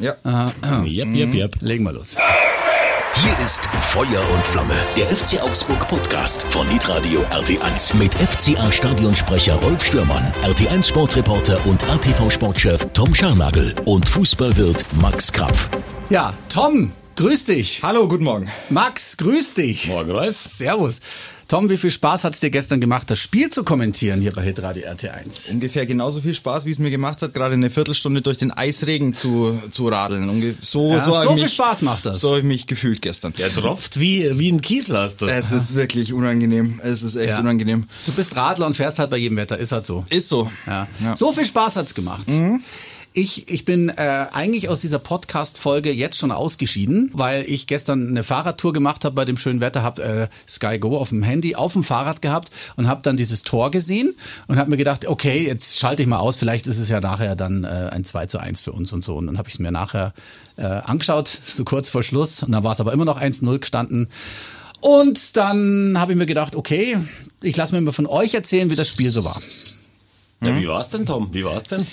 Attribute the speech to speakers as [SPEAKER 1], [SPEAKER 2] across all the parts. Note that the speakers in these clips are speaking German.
[SPEAKER 1] Ja.
[SPEAKER 2] Jep, jep, jep.
[SPEAKER 3] Legen wir los.
[SPEAKER 4] Hier ist Feuer und Flamme, der FC Augsburg Podcast von Hitradio RT1 mit FCA Stadionsprecher Rolf Stürmann, RT1 Sportreporter und RTV Sportchef Tom Scharnagel und Fußballwirt Max Krapf.
[SPEAKER 3] Ja, Tom, grüß dich.
[SPEAKER 1] Hallo, guten Morgen.
[SPEAKER 3] Max, grüß dich.
[SPEAKER 2] Morgen, Rolf.
[SPEAKER 3] Servus. Tom, wie viel Spaß hat es dir gestern gemacht, das Spiel zu kommentieren hier bei Hitradio RT1?
[SPEAKER 1] Ungefähr genauso viel Spaß, wie es mir gemacht hat, gerade eine Viertelstunde durch den Eisregen zu, zu radeln. Unge so
[SPEAKER 3] Ja,
[SPEAKER 1] so,
[SPEAKER 3] so viel
[SPEAKER 1] mich,
[SPEAKER 3] Spaß macht das.
[SPEAKER 1] So habe ich mich gefühlt gestern.
[SPEAKER 2] Der tropft wie, wie ein Kieslaster.
[SPEAKER 1] Es ist wirklich unangenehm. Es ist echt
[SPEAKER 3] Ja.
[SPEAKER 1] unangenehm.
[SPEAKER 3] Du bist Radler und fährst halt bei jedem Wetter, ist halt so.
[SPEAKER 1] Ist so.
[SPEAKER 3] Ja.
[SPEAKER 1] Ja. Mhm.
[SPEAKER 3] So viel Spaß hat's gemacht. Ich, ich bin äh, eigentlich aus dieser Podcast-Folge jetzt schon ausgeschieden, weil ich gestern eine Fahrradtour gemacht habe bei dem schönen Wetter, habe äh, Sky Go auf dem Handy auf dem Fahrrad gehabt und habe dann dieses Tor gesehen und habe mir gedacht, okay, jetzt schalte ich mal aus, vielleicht ist es ja nachher dann äh, ein 2 zu 1 für uns und so. Und dann habe ich es mir nachher äh, angeschaut, so kurz vor Schluss. Und dann war es aber immer noch 1-0 gestanden. Und dann habe ich mir gedacht, okay, ich lasse mir mal von euch erzählen, wie das Spiel so war.
[SPEAKER 2] Ja, wie war's denn, Tom? Wie war's denn?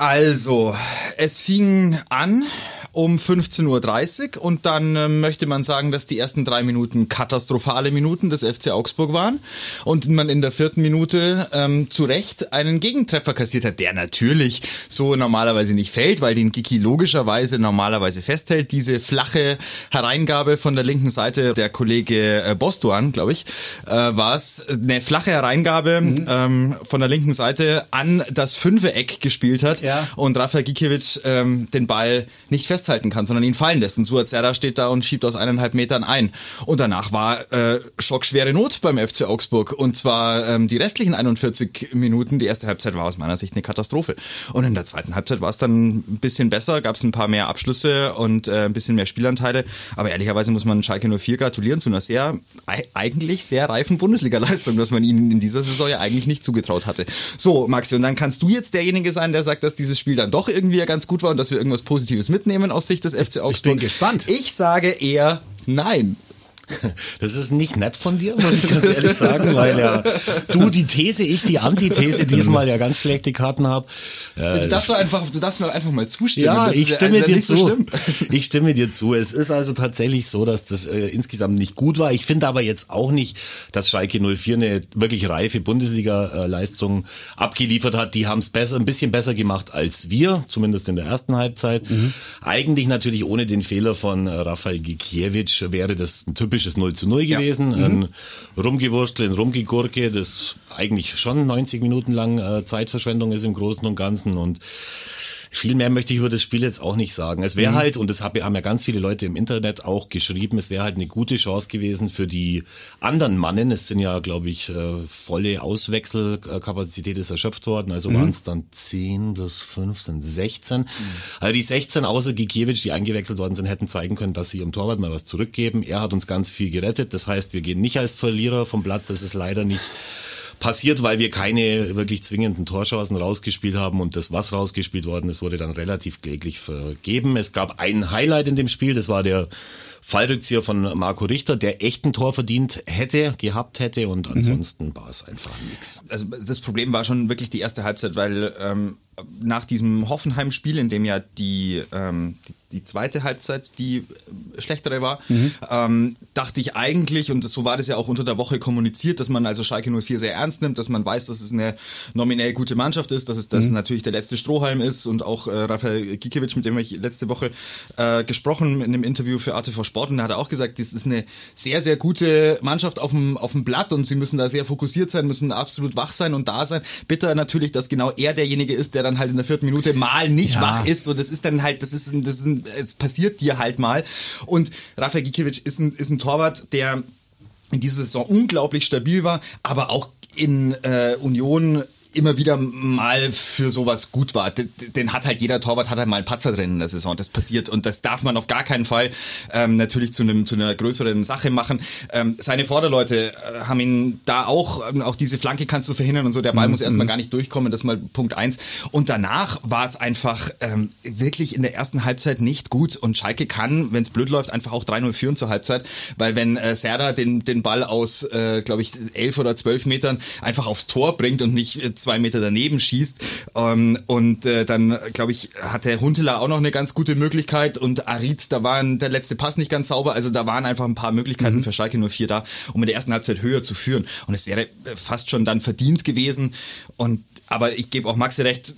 [SPEAKER 1] Also, es fing an um 15.30 Uhr und dann äh, möchte man sagen, dass die ersten drei Minuten katastrophale Minuten des FC Augsburg waren und man in der vierten Minute ähm, zu Recht einen Gegentreffer kassiert hat, der natürlich so normalerweise nicht fällt, weil den Giki logischerweise normalerweise festhält. Diese flache Hereingabe von der linken Seite, der Kollege äh, Bostuan, glaube ich, äh, war es, eine flache Hereingabe ähm, von der linken Seite an das Fünfe-Eck gespielt hat
[SPEAKER 3] Ja.
[SPEAKER 1] Und Rafael Gikiewicz ähm, den Ball nicht festhalten kann, sondern ihn fallen lässt. Und Suazerda steht da und schiebt aus eineinhalb Metern ein. Und danach war äh, schockschwere Not beim FC Augsburg. Und zwar ähm, die restlichen 41 Minuten. Die erste Halbzeit war aus meiner Sicht eine Katastrophe. Und in der zweiten Halbzeit war es dann ein bisschen besser, gab es ein paar mehr Abschlüsse und äh, ein bisschen mehr Spielanteile. Aber ehrlicherweise muss man Schalke 04 gratulieren zu einer sehr, ei- eigentlich sehr reifen Bundesliga-Leistung, dass man ihnen in dieser Saison ja eigentlich nicht zugetraut hatte. So, Maxi, und dann kannst du jetzt derjenige sein, der sagt, dass dieses Spiel dann doch irgendwie ja ganz gut war und dass wir irgendwas Positives mitnehmen aus Sicht des FC Augsburg.
[SPEAKER 3] bin gespannt.
[SPEAKER 1] Ich sage eher nein.
[SPEAKER 2] Das ist nicht nett von dir, muss ich ganz ehrlich sagen, weil ja du die These, ich die Antithese diesmal ja ganz schlechte Karten habe.
[SPEAKER 1] du, darfst doch einfach, du darfst mir einfach mal zustimmen.
[SPEAKER 2] Ja, ich stimme
[SPEAKER 1] also
[SPEAKER 2] dir zu.
[SPEAKER 1] So
[SPEAKER 2] ich stimme dir zu. Es ist also tatsächlich so, dass das äh, insgesamt nicht gut war. Ich finde aber jetzt auch nicht, dass Schalke 04 eine wirklich reife Bundesliga-Leistung abgeliefert hat. Die haben es besser, ein bisschen besser gemacht als wir, zumindest in der ersten Halbzeit. Eigentlich natürlich ohne den Fehler von äh, Rafael Gikiewicz wäre das ein typisches 0 zu 0 gewesen. Ein Rumgewurstel, ein Rumgegurke, das eigentlich schon 90 Minuten lang äh, Zeitverschwendung ist im Großen und Ganzen. Und viel mehr möchte ich über das Spiel jetzt auch nicht sagen. Es wäre halt, und das hab- haben ja ganz viele Leute im Internet auch geschrieben, es wäre halt eine gute Chance gewesen für die anderen Mannen. Es sind ja, glaube ich, äh, volle Auswechselkapazität ist erschöpft worden. Also waren es dann 10 plus 5 sind 16. Also die 16 außer Gikiewicz, die eingewechselt worden sind, hätten zeigen können, dass sie ihrem Torwart mal was zurückgeben. Er hat uns ganz viel gerettet. Das heißt, wir gehen nicht als Verlierer vom Platz. Das ist leider nicht passiert, weil wir keine wirklich zwingenden Torchancen rausgespielt haben und das, was rausgespielt worden ist, wurde dann relativ kläglich vergeben. Es gab ein Highlight in dem Spiel, das war der Fallrückzieher von Marco Richter, der echt ein Tor verdient hätte, gehabt hätte und ansonsten war es einfach nix.
[SPEAKER 1] also das Problem war schon wirklich die erste Halbzeit, weil ähm, nach diesem Hoffenheim-Spiel, in dem ja die, ähm, die, die zweite Halbzeit die äh, schlechtere war, ähm, dachte ich eigentlich, und so war das ja auch unter der Woche kommuniziert, dass man also Schalke 04 sehr ernst nimmt, dass man weiß, dass es eine nominell gute Mannschaft ist, dass es das natürlich der letzte Strohhalm ist und auch äh, Rafael Gikiewicz, mit dem ich letzte Woche äh, gesprochen in einem Interview für ATV Sport und da hat er auch gesagt, das ist eine sehr, sehr gute Mannschaft auf dem, auf dem Blatt und sie müssen da sehr fokussiert sein, müssen absolut wach sein und da sein. Bitter natürlich, dass genau er derjenige ist, der dann halt in der vierten Minute mal nicht
[SPEAKER 3] Ja.
[SPEAKER 1] wach ist. So, das ist dann halt, das ist, ein, das ist ein, es passiert dir halt mal. Und Rafael Gikiewicz ist ein, ist ein Torwart, der in dieser Saison unglaublich stabil war, aber auch in äh, Union immer wieder mal für sowas gut war. Den, hat halt jeder Torwart hat halt mal einen Patzer drin in der Saison. Das passiert und das darf man auf gar keinen Fall ähm, natürlich zu einem zu einer größeren Sache machen. Ähm, seine Vorderleute äh, haben ihn da auch ähm, auch diese Flanke kannst du verhindern und so. Der Ball muss erstmal gar nicht durchkommen. Das ist mal Punkt eins. Und danach war es einfach ähm, wirklich in der ersten Halbzeit nicht gut und Schalke kann, wenn es blöd läuft, einfach auch 3-0 führen zur Halbzeit, weil wenn äh, Serda den den Ball aus, äh, glaube ich, elf oder zwölf Metern einfach aufs Tor bringt und nicht äh, zwei Meter daneben schießt. Ähm, und äh, dann, glaube ich, hat der Huntelaar auch noch eine ganz gute Möglichkeit und Arid, da war der letzte Pass nicht ganz sauber. Also da waren einfach ein paar Möglichkeiten mhm. für Schalke 04 da, um in der ersten Halbzeit höher zu führen. Und es wäre fast schon dann verdient gewesen. Und aber ich gebe auch Maxi recht,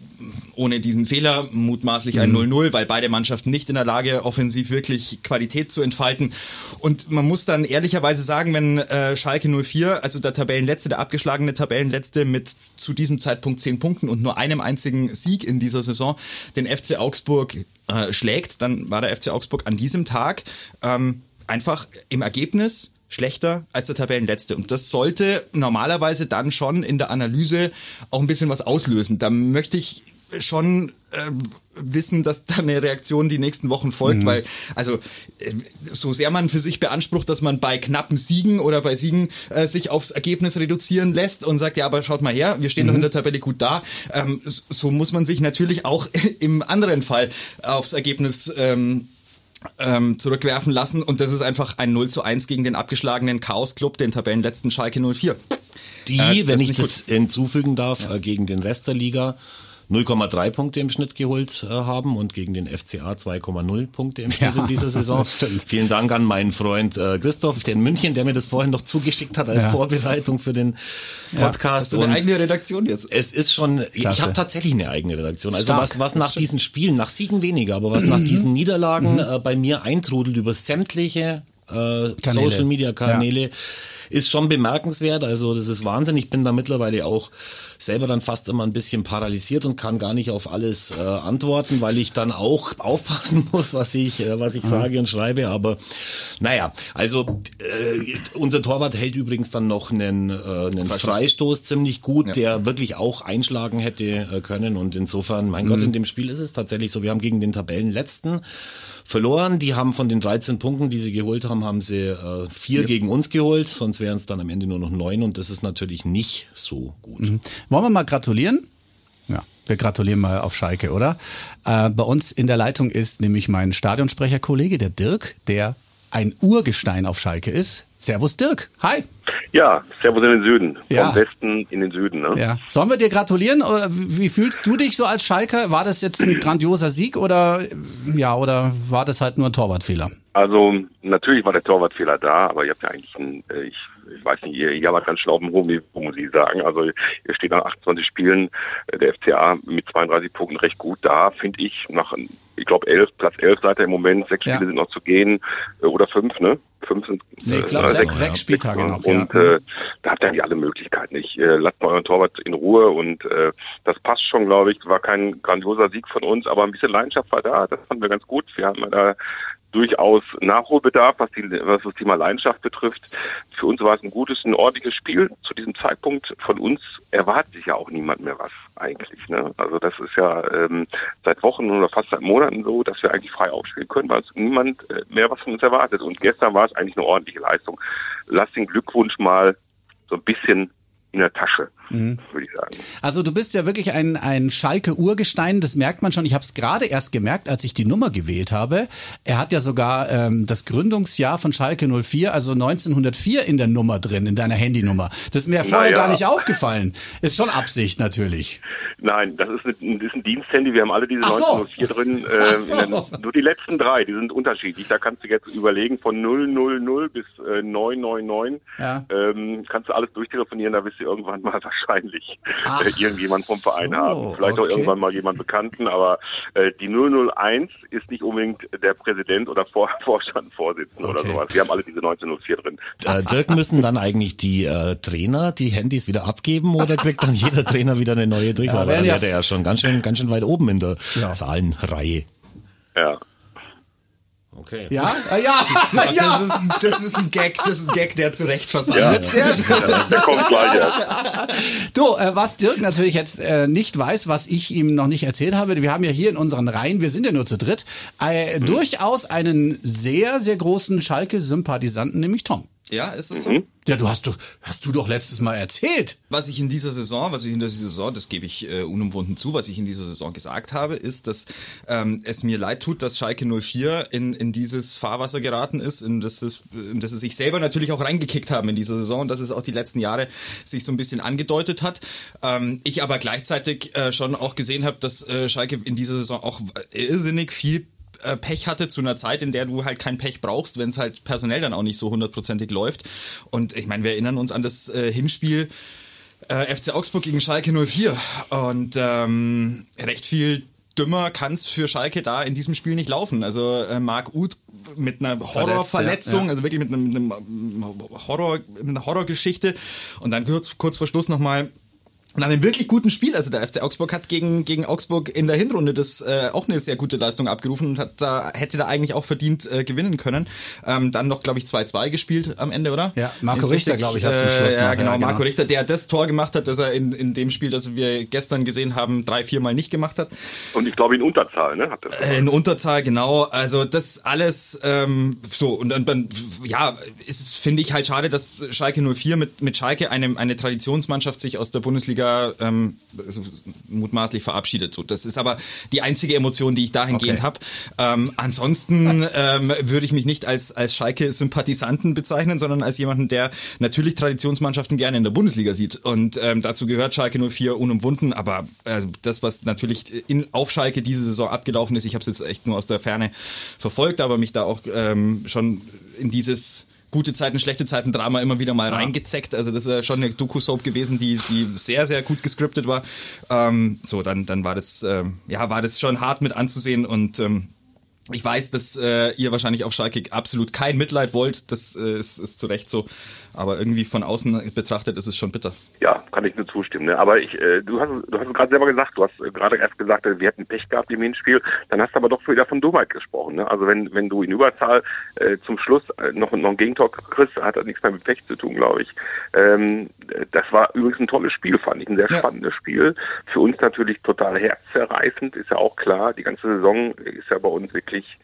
[SPEAKER 1] ohne diesen Fehler, mutmaßlich ein 0-0, mhm. weil beide Mannschaften nicht in der Lage, offensiv wirklich Qualität zu entfalten. Und man muss dann ehrlicherweise sagen, wenn äh, Schalke 04, also der Tabellenletzte, der abgeschlagene Tabellenletzte mit zu diesem Zeitpunkt zehn Punkten und nur einem einzigen Sieg in dieser Saison, den FC Augsburg äh, schlägt, dann war der FC Augsburg an diesem Tag ähm, einfach im Ergebnis schlechter als der Tabellenletzte. Und das sollte normalerweise dann schon in der Analyse auch ein bisschen was auslösen. Da möchte ich schon äh, wissen, dass da eine Reaktion die nächsten Wochen folgt, mhm. weil also äh, so sehr man für sich beansprucht, dass man bei knappen Siegen oder bei Siegen äh, sich aufs Ergebnis reduzieren lässt und sagt, ja, aber schaut mal her, wir stehen mhm. noch in der Tabelle gut da, ähm, so muss man sich natürlich auch im anderen Fall aufs Ergebnis ähm, ähm, zurückwerfen lassen und das ist einfach ein 0 zu 1 gegen den abgeschlagenen Chaos-Club, den Tabellenletzten Schalke 04.
[SPEAKER 2] Die, äh, wenn ich das hinzufügen darf, ja. äh, gegen den Rest der Liga 0,3 Punkte im Schnitt geholt äh, haben und gegen den FCA 2,0 Punkte im Schnitt ja, in dieser Saison. Vielen Dank an meinen Freund äh, Christoph der in München, der mir das vorhin noch zugeschickt hat als ja. Vorbereitung für den Podcast.
[SPEAKER 1] Ja, hast du eine eigene Redaktion jetzt?
[SPEAKER 2] Es ist schon, Klasse. ich habe tatsächlich eine eigene Redaktion. Also Stark. was, was nach diesen Spielen, nach Siegen weniger, aber was nach diesen Niederlagen mhm. äh, bei mir eintrudelt über sämtliche äh, Social Media Kanäle, ist schon bemerkenswert. Also das ist Wahnsinn. Ich bin da mittlerweile auch selber dann fast immer ein bisschen paralysiert und kann gar nicht auf alles äh, antworten, weil ich dann auch aufpassen muss, was ich, äh, was ich mhm. sage und schreibe. Aber naja, also äh, unser Torwart hält übrigens dann noch einen, äh, einen Freistoß. Freistoß ziemlich gut, ja. der wirklich auch einschlagen hätte äh, können. Und insofern, mein mhm. Gott, in dem Spiel ist es tatsächlich so. Wir haben gegen den Tabellenletzten verloren. Die haben von den 13 Punkten, die sie geholt haben, haben sie äh, vier ja. gegen uns geholt. Sonst wären es dann am Ende nur noch neun und das ist natürlich nicht so gut. Mhm.
[SPEAKER 3] Wollen wir mal gratulieren? Ja, wir gratulieren mal auf Schalke, oder? Äh, bei uns in der Leitung ist nämlich mein Stadionsprecherkollege, der Dirk, der ein Urgestein auf Schalke ist. Servus Dirk. Hi.
[SPEAKER 5] Ja, Servus in den Süden. Ja. Vom Westen in den Süden. Ne?
[SPEAKER 3] Ja. Sollen wir dir gratulieren? Oder wie fühlst du dich so als Schalker? War das jetzt ein grandioser Sieg oder ja, oder war das halt nur ein Torwartfehler?
[SPEAKER 5] Also natürlich war der Torwartfehler da, aber ihr habt ja eigentlich ein, äh, ich, ich weiß nicht, ihr jammert ganz schön auf dem hohen Niveau, muss ich sagen. Also ihr steht nach 28 Spielen äh, der FCA mit 32 Punkten recht gut da, finde ich. Nach, ich glaube, elf, Platz 11 seid ihr im Moment, sechs ja. Spiele sind noch zu gehen, äh, oder fünf, ne? Fünf sind
[SPEAKER 3] sechs, äh, sechs, sechs Spieltage noch.
[SPEAKER 5] Und ja. äh, da habt ihr eigentlich alle Möglichkeiten. Ich äh, lasst mal euren Torwart in Ruhe und äh, das passt schon, glaube ich. War kein grandioser Sieg von uns, aber ein bisschen Leidenschaft war da. Das fanden wir ganz gut. Wir haben da durchaus Nachholbedarf, was, die, was das Thema Leidenschaft betrifft. Für uns war es ein gutes, ein ordentliches Spiel zu diesem Zeitpunkt. Von uns erwartet sich ja auch niemand mehr was eigentlich. Ne? Also das ist ja ähm, seit Wochen oder fast seit Monaten so, dass wir eigentlich frei aufspielen können, weil niemand äh, mehr was von uns erwartet. Und gestern war es eigentlich eine ordentliche Leistung. Lass den Glückwunsch mal so ein bisschen in der Tasche, mhm. würde ich sagen.
[SPEAKER 3] Also du bist ja wirklich ein, ein Schalke-Urgestein, das merkt man schon. Ich habe es gerade erst gemerkt, als ich die Nummer gewählt habe. Er hat ja sogar ähm, das Gründungsjahr von Schalke 04, also 1904 in der Nummer drin, in deiner Handynummer. Das ist mir vorher naja. gar nicht aufgefallen. Ist schon Absicht natürlich.
[SPEAKER 5] Nein, das ist, ein, das ist ein Diensthandy. Wir haben alle diese so. 1904 drin. Äh, so. nur die letzten drei, die sind unterschiedlich. Da kannst du jetzt überlegen von 000 bis äh, 999. Ja. Ähm, kannst du alles durchtelefonieren. Da bist du irgendwann mal wahrscheinlich Ach, äh, irgendjemand vom Verein so, haben. Vielleicht okay. auch irgendwann mal jemand Bekannten. Aber äh, die 001 ist nicht unbedingt der Präsident oder Vor Vorstandsvorsitzende okay. oder sowas. Wir haben alle diese 1904 drin.
[SPEAKER 2] Äh, Dirk, müssen dann eigentlich die äh, Trainer die Handys wieder abgeben oder kriegt dann jeder Trainer wieder eine neue Durchwahl? Ja, dann wäre der ja schon ganz schön, ganz schön weit oben in der ja. Zahlenreihe.
[SPEAKER 5] Ja.
[SPEAKER 3] Okay. Ja, ah, ja, ja, ja.
[SPEAKER 1] Das, ist, das ist ein Gag, das ist ein Gag, der zu Recht versandet. Ja,
[SPEAKER 5] ja. Der kommt gleich ja.
[SPEAKER 3] Du, äh, was Dirk natürlich jetzt äh, nicht weiß, was ich ihm noch nicht erzählt habe, wir haben ja hier in unseren Reihen, wir sind ja nur zu dritt, äh, hm. durchaus einen sehr, sehr großen Schalke-Sympathisanten, nämlich Tom.
[SPEAKER 1] Ja, ist es so?
[SPEAKER 3] Ja, du hast, du hast du doch letztes Mal erzählt.
[SPEAKER 1] Was ich in dieser Saison, was ich in dieser Saison, das gebe ich äh, unumwunden zu, was ich in dieser Saison gesagt habe, ist, dass ähm, es mir leid tut, dass Schalke 04 in, in dieses Fahrwasser geraten ist, in das, es, in das es sich selber natürlich auch reingekickt haben in dieser Saison und dass es auch die letzten Jahre sich so ein bisschen angedeutet hat. Ähm, ich aber gleichzeitig äh, schon auch gesehen habe, dass äh, Schalke in dieser Saison auch irrsinnig viel äh, Pech hatte zu einer Zeit, in der du halt kein Pech brauchst, wenn es halt personell dann auch nicht so hundertprozentig läuft. Und ich meine, wir erinnern uns an das äh, Hinspiel äh, FC Augsburg gegen Schalke 04 und ähm, recht viel dümmer kann es für Schalke da in diesem Spiel nicht laufen. Also äh, Marc Uth mit einer Horrorverletzung, ja. also wirklich mit einem, mit einem Horror, mit einer Horrorgeschichte und dann kurz, kurz vor Schluss nochmal nach einem wirklich guten Spiel, also der FC Augsburg hat gegen, gegen Augsburg in der Hinrunde das äh, auch eine sehr gute Leistung abgerufen und hat da hätte da eigentlich auch verdient äh, gewinnen können. Ähm, dann noch, glaube ich, 2-2 gespielt am Ende, oder?
[SPEAKER 3] Ja, Marco Richter, glaube ich, hat zum Schluss.
[SPEAKER 1] Äh, ja, genau, ja, genau, Marco Richter, der das Tor gemacht hat, das er in, in dem Spiel, das wir gestern gesehen haben, drei, viermal nicht gemacht hat.
[SPEAKER 5] Und ich glaube in Unterzahl, ne? Hat
[SPEAKER 1] das äh, in Unterzahl, genau. Also das alles ähm, so und dann, dann ja, ist finde ich halt schade, dass Schalke 04 mit mit Schalke eine eine Traditionsmannschaft sich aus der Bundesliga ähm, mutmaßlich verabschiedet. So, das ist aber die einzige Emotion, die ich dahingehend okay. habe. Ähm, ansonsten ähm, würde ich mich nicht als, als Schalke-Sympathisanten bezeichnen, sondern als jemanden, der natürlich Traditionsmannschaften gerne in der Bundesliga sieht. Und ähm, dazu gehört Schalke 04 unumwunden. Aber äh, das, was natürlich in, auf Schalke diese Saison abgelaufen ist, ich habe es jetzt echt nur aus der Ferne verfolgt, aber mich da auch ähm, schon in dieses gute Zeiten, schlechte Zeiten Drama immer wieder mal ja. reingezeckt. Also das wäre schon eine Doku-Soap gewesen, die, die sehr, sehr gut gescriptet war. Ähm, so, dann, dann war das, ähm, ja, war das schon hart mit anzusehen und ähm, ich weiß, dass äh, ihr wahrscheinlich auf Schalke absolut kein Mitleid wollt. Das äh, ist, ist zu Recht so. Aber irgendwie von außen betrachtet ist es schon bitter.
[SPEAKER 5] Ja, kann ich nur zustimmen. Ne? Aber ich, äh, du hast, du hast es gerade selber gesagt, du hast äh, gerade erst gesagt, wir hätten Pech gehabt im Hinspiel. Dann hast du aber doch wieder von Dummheit gesprochen. Ne? Also wenn, wenn du in Überzahl äh, zum Schluss äh, noch, noch ein Gegentor kriegst, hat das nichts mehr mit Pech zu tun, glaube ich. Ähm, das war übrigens ein tolles Spiel, fand ich. Ein sehr ja. spannendes Spiel. Für uns natürlich total herzzerreißend, ist ja auch klar. Die ganze Saison ist ja bei uns wirklich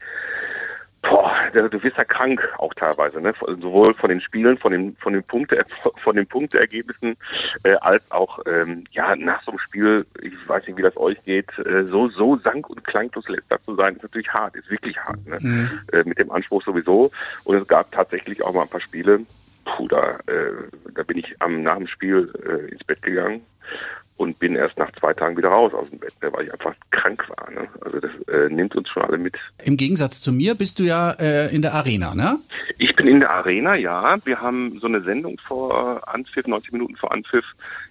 [SPEAKER 5] Boah, du wirst ja krank auch teilweise, ne? sowohl von den Spielen, von den von den Punkte, von den Punkteergebnissen, äh, als auch ähm, ja nach so einem Spiel. Ich weiß nicht, wie das euch geht. Äh, so so sank und klanglos letzter zu sein, ist natürlich hart, ist wirklich hart, ne? Mhm. Äh, mit dem Anspruch sowieso. Und es gab tatsächlich auch mal ein paar Spiele. Puh, da äh, da bin ich am nach dem Spiel äh, ins Bett gegangen und bin erst nach zwei Tagen wieder raus aus dem Bett, ne, weil ich einfach krank war. Ne? Also das äh, nimmt uns schon alle mit.
[SPEAKER 3] Im Gegensatz zu mir bist du ja äh, in der Arena, ne?
[SPEAKER 5] Ich bin in der Arena, ja. Wir haben so eine Sendung vor Anpfiff, 90 Minuten vor Anpfiff,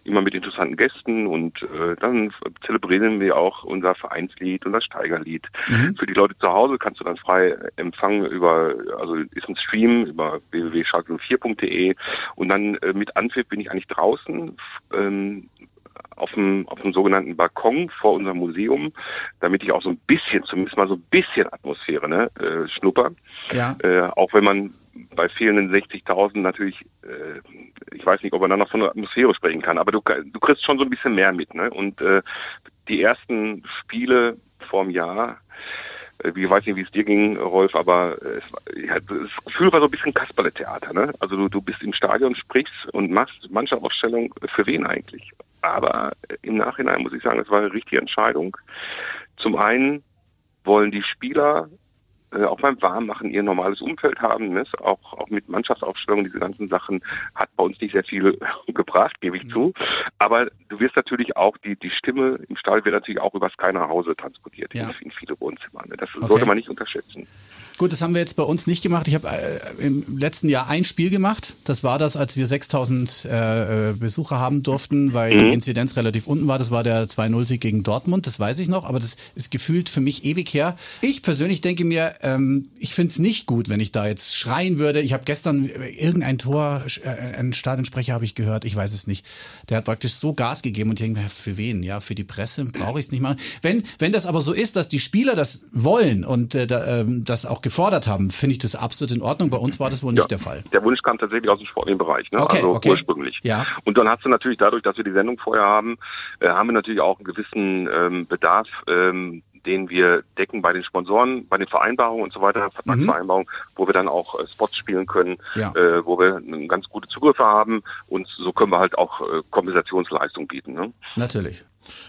[SPEAKER 5] immer mit interessanten Gästen und äh, dann zelebrieren wir auch unser Vereinslied, unser Steigerlied. Mhm. Für die Leute zu Hause kannst du dann frei empfangen über, also ist ein Stream über www.schalke04.de und dann äh, mit Anpfiff bin ich eigentlich draußen. Ähm, auf dem, auf dem sogenannten Balkon vor unserem Museum, damit ich auch so ein bisschen, zumindest mal so ein bisschen Atmosphäre ne, äh, schnupper. Ja. Äh, auch wenn man bei fehlenden 60.000 natürlich, äh, ich weiß nicht, ob man dann noch von einer Atmosphäre sprechen kann, aber du, du kriegst schon so ein bisschen mehr mit. Ne? Und äh, die ersten Spiele vorm Jahr, ich weiß nicht, wie es dir ging, Rolf, aber es, ja, das Gefühl war so ein bisschen Kasperle-Theater. Ne? Also du, du bist im Stadion, sprichst und machst Mannschaftsaufstellung für wen eigentlich? Aber im Nachhinein muss ich sagen, es war eine richtige Entscheidung. Zum einen wollen die Spieler äh, auch beim Warmmachen ihr normales Umfeld haben. Ne? Auch, auch mit Mannschaftsaufstellung, diese ganzen Sachen hat bei uns nicht sehr viel gebracht, gebe ich mhm. zu. Aber du wirst natürlich auch, die, die Stimme im Stall wird natürlich auch übers Keiner Hause transportiert ja. in, in viele Wohnzimmer. Ne? Das okay. sollte man nicht unterschätzen.
[SPEAKER 3] Gut, das haben wir jetzt bei uns nicht gemacht. Ich habe äh, im letzten Jahr ein Spiel gemacht. Das war das, als wir 6000 äh, Besucher haben durften, weil mhm. die Inzidenz relativ unten war. Das war der 2-0-Sieg gegen Dortmund, das weiß ich noch, aber das ist gefühlt für mich ewig her. Ich persönlich denke mir, ähm, ich finde es nicht gut, wenn ich da jetzt schreien würde. Ich habe gestern irgendein Tor, äh, einen Stadionsprecher habe ich gehört, ich weiß es nicht. Der hat praktisch so Gas gegeben und ich denke mir, für wen? Ja, für die Presse brauche ich es nicht mal. Wenn, wenn das aber so ist, dass die Spieler das wollen und äh, ähm, das auch gefordert haben, finde ich das absolut in Ordnung. Bei uns war das wohl nicht ja, der Fall.
[SPEAKER 5] Der Wunsch kam tatsächlich aus dem sportlichen Bereich, ne? Okay, also okay. ursprünglich. Ja. Und dann hast du natürlich dadurch, dass wir die Sendung vorher haben, äh, haben wir natürlich auch einen gewissen ähm, Bedarf, ähm, den wir decken bei den Sponsoren, bei den Vereinbarungen und so weiter, Vertragsvereinbarungen, mhm. wo wir dann auch äh, Spots spielen können, ja. äh, wo wir ganz gute Zugriffe haben und so können wir halt auch äh, Kompensationsleistung bieten. Ne?
[SPEAKER 3] Natürlich.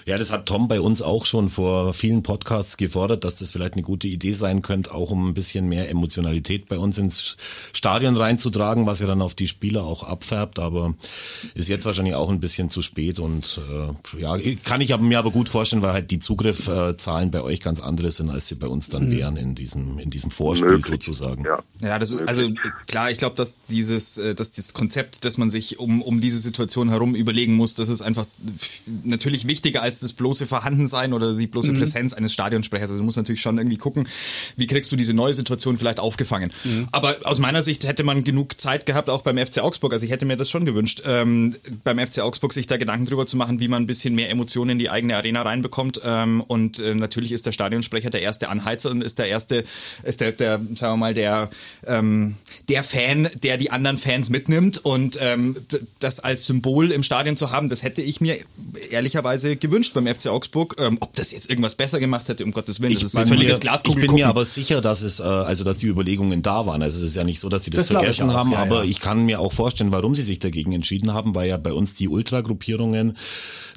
[SPEAKER 2] Ja, das hat Tom bei uns auch schon vor vielen Podcasts gefordert, dass das vielleicht eine gute Idee sein könnte, auch um ein bisschen mehr Emotionalität bei uns ins Stadion reinzutragen, was ja dann auf die Spieler auch abfärbt. Aber ist jetzt wahrscheinlich auch ein bisschen zu spät und äh, ja, kann ich mir aber gut vorstellen, weil halt die Zugriffzahlen bei euch ganz andere sind, als sie bei uns dann mhm. wären in diesem in diesem Vorspiel Möglich. sozusagen.
[SPEAKER 1] Ja, ja das, also klar, ich glaube, dass dieses, äh, dass dieses Konzept, dass man sich um um diese Situation herum überlegen muss, das ist einfach natürlich wichtig wichtiger als das bloße Vorhandensein oder die bloße mhm. Präsenz eines Stadionsprechers. Also du musst natürlich schon irgendwie gucken, wie kriegst du diese neue Situation vielleicht aufgefangen. Mhm. Aber aus meiner Sicht hätte man genug Zeit gehabt, auch beim FC Augsburg. Also ich hätte mir das schon gewünscht, ähm, beim FC Augsburg sich da Gedanken drüber zu machen, wie man ein bisschen mehr Emotionen in die eigene Arena reinbekommt. Ähm, und äh, natürlich ist der Stadionsprecher der erste Anheizer und ist der erste, ist der, der sagen wir mal, der, ähm, der Fan, der die anderen Fans mitnimmt. Und ähm, das als Symbol im Stadion zu haben, das hätte ich mir ehrlicherweise gewünscht beim FC Augsburg. Ähm, ob das jetzt irgendwas besser gemacht hätte, um Gottes Willen,
[SPEAKER 2] ich
[SPEAKER 1] das
[SPEAKER 2] ist völliges Glaskugel. Ich bin mir aber sicher, dass es, äh, also dass die Überlegungen da waren. Also es ist ja nicht so, dass sie das, das vergessen haben, ja, aber ja. ich kann mir auch vorstellen, warum sie sich dagegen entschieden haben, weil ja bei uns die Ultragruppierungen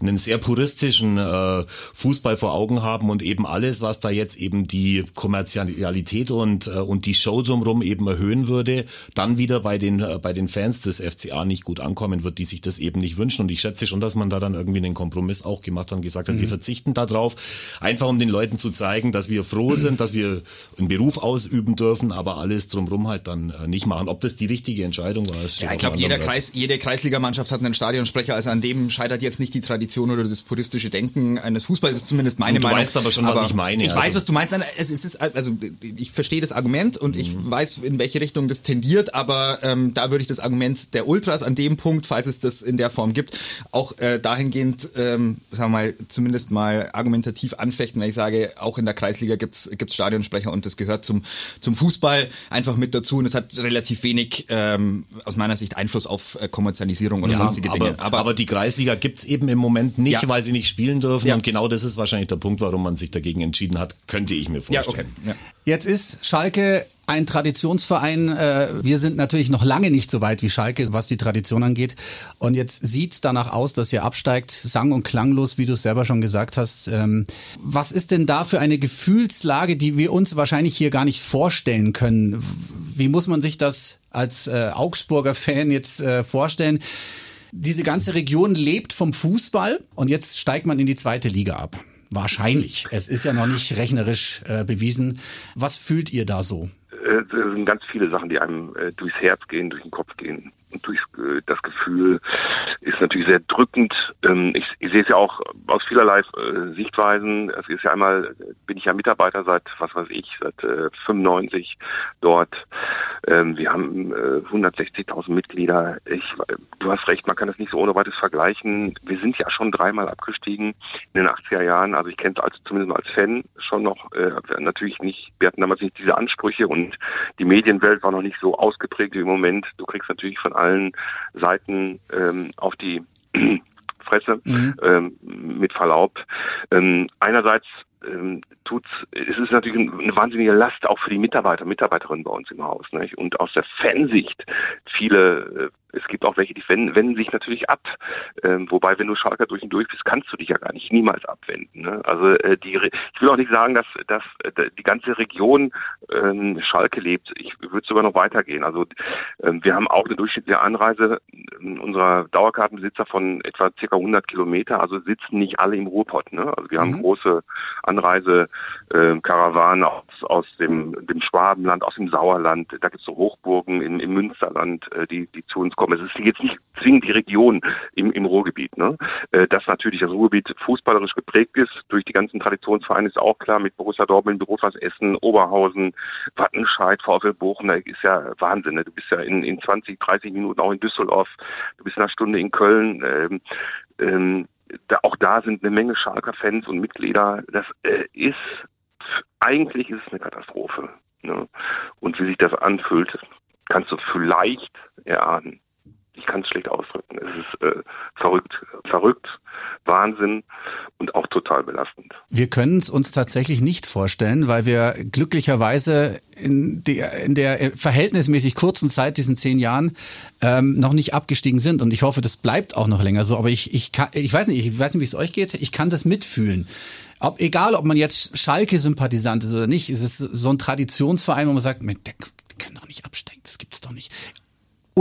[SPEAKER 2] einen sehr puristischen äh, Fußball vor Augen haben und eben alles, was da jetzt eben die Kommerzialität und, äh, und die Show drumherum eben erhöhen würde, dann wieder bei den, äh, bei den Fans des FCA nicht gut ankommen wird, die sich das eben nicht wünschen. Und ich schätze schon, dass man da dann irgendwie einen Kompromiss auch gemacht hat und gesagt hat, mhm. wir verzichten darauf, einfach um den Leuten zu zeigen, dass wir froh sind, dass wir einen Beruf ausüben dürfen, aber alles drumherum halt dann äh, nicht machen. Ob das die richtige Entscheidung war,
[SPEAKER 1] ist Ja, ich glaube, jeder Kreis, jede Kreisligamannschaft hat einen Stadionsprecher, also an dem scheitert jetzt nicht die Tradition Tradition oder das puristische Denken eines Fußballs ist zumindest meine
[SPEAKER 2] du
[SPEAKER 1] Meinung.
[SPEAKER 2] Du weißt aber schon, aber was ich meine.
[SPEAKER 1] Ich also. weiß, was du meinst. Es ist, also ich verstehe das Argument und mhm. ich weiß, in welche Richtung das tendiert, aber ähm, da würde ich das Argument der Ultras an dem Punkt, falls es das in der Form gibt, auch äh, dahingehend, ähm, sagen wir mal, zumindest mal argumentativ anfechten, wenn ich sage, auch in der Kreisliga gibt's gibt's Stadionsprecher und das gehört zum, zum Fußball einfach mit dazu und es hat relativ wenig ähm, aus meiner Sicht Einfluss auf äh, Kommerzialisierung oder ja, sonstige Dinge.
[SPEAKER 2] Aber, aber, die Kreisliga gibt's eben im Moment Moment nicht, ja. weil sie nicht spielen dürfen. Ja. Und genau das ist wahrscheinlich der Punkt, warum man sich dagegen entschieden hat, könnte ich mir vorstellen.
[SPEAKER 3] Ja, okay. Jetzt ist Schalke ein Traditionsverein. Äh, wir sind natürlich noch lange nicht so weit wie Schalke, was die Tradition angeht. Und jetzt sieht es danach aus, dass ihr absteigt, sang- und klanglos, wie du es selber schon gesagt hast. Ähm, was ist denn da für eine Gefühlslage, die wir uns wahrscheinlich hier gar nicht vorstellen können? Wie muss man sich das als äh, Augsburger Fan jetzt äh, vorstellen? Diese ganze Region lebt vom Fußball und jetzt steigt man in die zweite Liga ab. Wahrscheinlich. Es ist ja noch nicht rechnerisch äh, bewiesen. Was fühlt ihr da so?
[SPEAKER 5] Es sind ganz viele Sachen, die einem äh, durchs Herz gehen, durch den Kopf gehen durch äh, das Gefühl ist natürlich sehr drückend. Ähm, ich, ich sehe es ja auch aus vielerlei äh, Sichtweisen. Es ist ja einmal, bin ich ja Mitarbeiter seit, was weiß ich, seit äh, 95 dort. Ähm, wir haben äh, 160.000 Mitglieder. Ich, du hast recht, man kann das nicht so ohne weiteres vergleichen. Wir sind ja schon dreimal abgestiegen in den 80er Jahren. Also ich kenne es als, zumindest als Fan schon noch. Äh, natürlich nicht, wir hatten damals nicht diese Ansprüche und die Medienwelt war noch nicht so ausgeprägt wie im Moment. Du kriegst natürlich von allen Seiten ähm, auf die Fresse, mhm. ähm, mit Verlaub. Ähm, einerseits ähm, tut's, es ist natürlich eine wahnsinnige Last auch für die Mitarbeiter, Mitarbeiterinnen bei uns im Haus. Nicht? Und aus der Fansicht, viele äh, es gibt auch welche, die wenden, wenden sich natürlich ab. Ähm, wobei, wenn du Schalker durch und durch bist, kannst du dich ja gar nicht niemals abwenden. Ne? Also äh, die, ich will auch nicht sagen, dass, dass äh, die ganze Region ähm, Schalke lebt. Ich würde sogar noch weitergehen. Also ähm, wir haben auch eine durchschnittliche Anreise unserer Dauerkartenbesitzer von etwa circa 100 Kilometer. Also sitzen nicht alle im Ruhrpott. Ne? Also wir mhm. haben große Anreise äh, Karawanen aus, aus dem, dem Schwabenland, aus dem Sauerland. Da gibt es so Hochburgen im, im Münsterland, äh, die, die zu uns kommen. Es ist jetzt nicht zwingend die Region im, im Ruhrgebiet. Ne? Äh, dass natürlich das Ruhrgebiet fußballerisch geprägt ist durch die ganzen Traditionsvereine ist auch klar mit Borussia Dortmund, Rot-Weiß Essen, Oberhausen, Wattenscheid, VfL Bochum. Da ist ja Wahnsinn. Ne? Du bist ja in, in 20, 30 Minuten auch in Düsseldorf. Du bist in einer Stunde in Köln. Ähm, ähm, da, auch da sind eine Menge Schalker-Fans und Mitglieder. Das äh, ist eigentlich ist es eine Katastrophe. Ne? Und wie sich das anfühlt, kannst du vielleicht erahnen. Ich kann es schlecht ausdrücken. Es ist äh, verrückt, verrückt, Wahnsinn und auch total belastend.
[SPEAKER 3] Wir können es uns tatsächlich nicht vorstellen, weil wir glücklicherweise in der, in der verhältnismäßig kurzen Zeit, diesen zehn Jahren, ähm, noch nicht abgestiegen sind. Und ich hoffe, das bleibt auch noch länger so. Aber ich, ich, kann, ich weiß nicht, ich weiß nicht, wie es euch geht. Ich kann das mitfühlen. Ob, egal, ob man jetzt Schalke-Sympathisant ist oder nicht, ist es so ein Traditionsverein, wo man sagt, der, der kann doch nicht absteigen, das gibt's doch nicht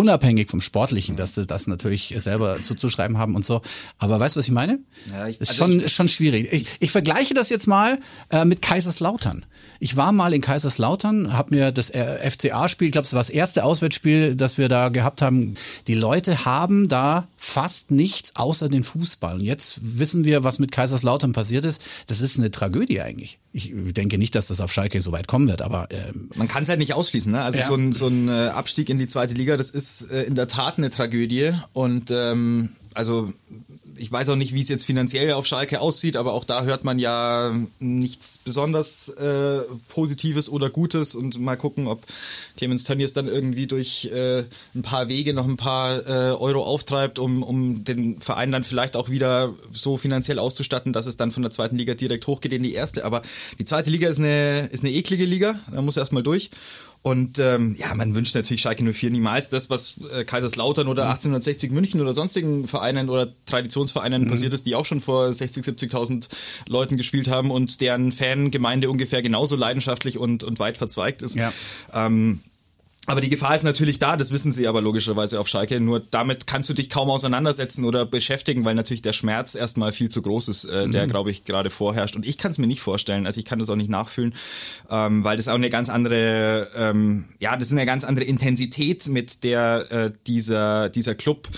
[SPEAKER 3] unabhängig vom Sportlichen, dass sie das natürlich selber zuzuschreiben haben und so. Aber weißt du, was ich meine? Ja, ich, ist also schon, ich, schon schwierig. Ich, ich vergleiche das jetzt mal äh, mit Kaiserslautern. Ich war mal in Kaiserslautern, habe mir das äh, FCA-Spiel, ich glaube, es war das erste Auswärtsspiel, das wir da gehabt haben. Die Leute haben da fast nichts außer den Fußball. Und jetzt wissen wir, was mit Kaiserslautern passiert ist. Das ist eine Tragödie eigentlich. Ich denke nicht, dass das auf Schalke so weit kommen wird, aber ähm,
[SPEAKER 1] man kann es halt nicht ausschließen. Ne? Also ja. so ein, so ein äh, Abstieg in die zweite Liga, das ist äh, in der Tat eine Tragödie. Und ähm, also ich weiß auch nicht, wie es jetzt finanziell auf Schalke aussieht, aber auch da hört man ja nichts besonders äh, Positives oder Gutes und mal gucken, ob Clemens Tönnies dann irgendwie durch äh, ein paar Wege noch ein paar äh, Euro auftreibt, um, um den Verein dann vielleicht auch wieder so finanziell auszustatten, dass es dann von der zweiten Liga direkt hochgeht in die erste. Aber die zweite Liga ist eine, ist eine eklige Liga, da muss erstmal durch. Und ähm, ja, man wünscht natürlich Schalke 04 niemals das, was äh, Kaiserslautern oder 1860 mhm. München oder sonstigen Vereinen oder Traditionsvereinen mhm. passiert ist, die auch schon vor 60, 70.000 Leuten gespielt haben und deren Fangemeinde ungefähr genauso leidenschaftlich und, und weit verzweigt ist. Ja. Ähm, aber die Gefahr ist natürlich da, das wissen sie aber logischerweise auf Schalke. Nur damit kannst du dich kaum auseinandersetzen oder beschäftigen, weil natürlich der Schmerz erstmal viel zu groß ist, äh, der, mhm. glaube ich, gerade vorherrscht. Und ich kann es mir nicht vorstellen, also ich kann das auch nicht nachfühlen, ähm, weil das auch eine ganz andere, ähm, ja, das ist eine ganz andere Intensität, mit der äh, dieser, dieser Club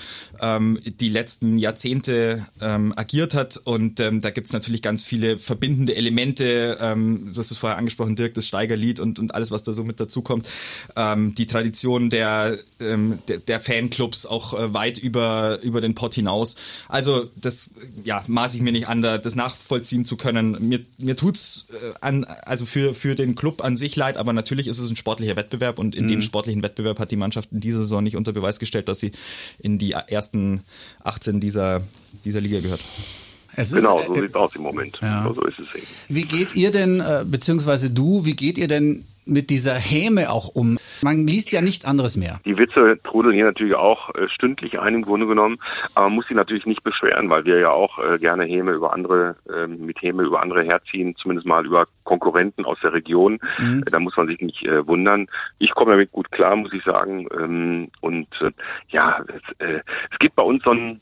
[SPEAKER 1] ähm, die letzten Jahrzehnte ähm, agiert hat. Und ähm, da gibt's natürlich ganz viele verbindende Elemente. Ähm, du hast es vorher angesprochen, Dirk, das Steigerlied und, und alles, was da so mit dazukommt. Ähm, die Tradition der, ähm, der, der, Fanclubs auch äh, weit über, über den Pott hinaus. Also das ja, maße ich mir nicht an, das nachvollziehen zu können. Mir, mir tut's äh, an, also für, für den Club an sich leid, aber natürlich ist es ein sportlicher Wettbewerb und in mhm. dem sportlichen Wettbewerb hat die Mannschaft in dieser Saison nicht unter Beweis gestellt, dass sie in die ersten 18 dieser, dieser Liga gehört.
[SPEAKER 5] Ist, genau, so äh, sieht es aus im Moment. Ja. So ist es eben.
[SPEAKER 3] Wie geht ihr denn, äh, beziehungsweise du, wie geht ihr denn mit dieser Häme auch um? Man liest ja nichts anderes mehr.
[SPEAKER 5] Die Witze trudeln hier natürlich auch äh, stündlich ein im Grunde genommen, aber man muss sie natürlich nicht beschweren, weil wir ja auch äh, gerne Häme über andere, äh, mit Häme über andere herziehen, zumindest mal über Konkurrenten aus der Region. Mhm. Da muss man sich nicht äh, wundern. Ich komme damit gut klar, muss ich sagen. Ähm, und äh, ja, es, äh, es gibt bei uns so ein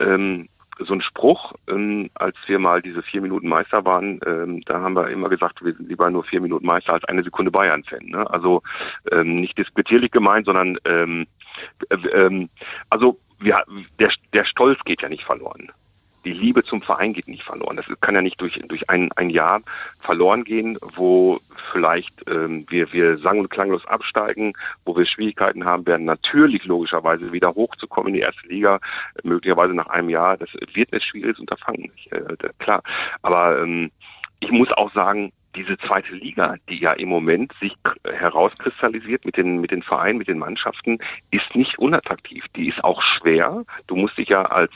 [SPEAKER 5] ähm, so ein Spruch, ähm, als wir mal diese vier Minuten Meister waren, ähm, da haben wir immer gesagt, wir sind lieber nur vier Minuten Meister als eine Sekunde Bayern-Fan. Ne? Also ähm, nicht disputierlich gemeint, sondern ähm, äh, ähm, also wir, der, der Stolz geht ja nicht verloren die Liebe zum Verein geht nicht verloren. Das kann ja nicht durch, durch ein, ein Jahr verloren gehen, wo vielleicht ähm, wir, wir sang- und klanglos absteigen, wo wir Schwierigkeiten haben werden, natürlich logischerweise wieder hochzukommen in die erste Liga, möglicherweise nach einem Jahr. Das wird ein schwieriges Unterfangen, äh, klar. Aber ähm, ich muss auch sagen, diese zweite Liga, die ja im Moment sich herauskristallisiert mit den, mit den Vereinen, mit den Mannschaften, ist nicht unattraktiv. Die ist auch schwer. Du musst dich ja als,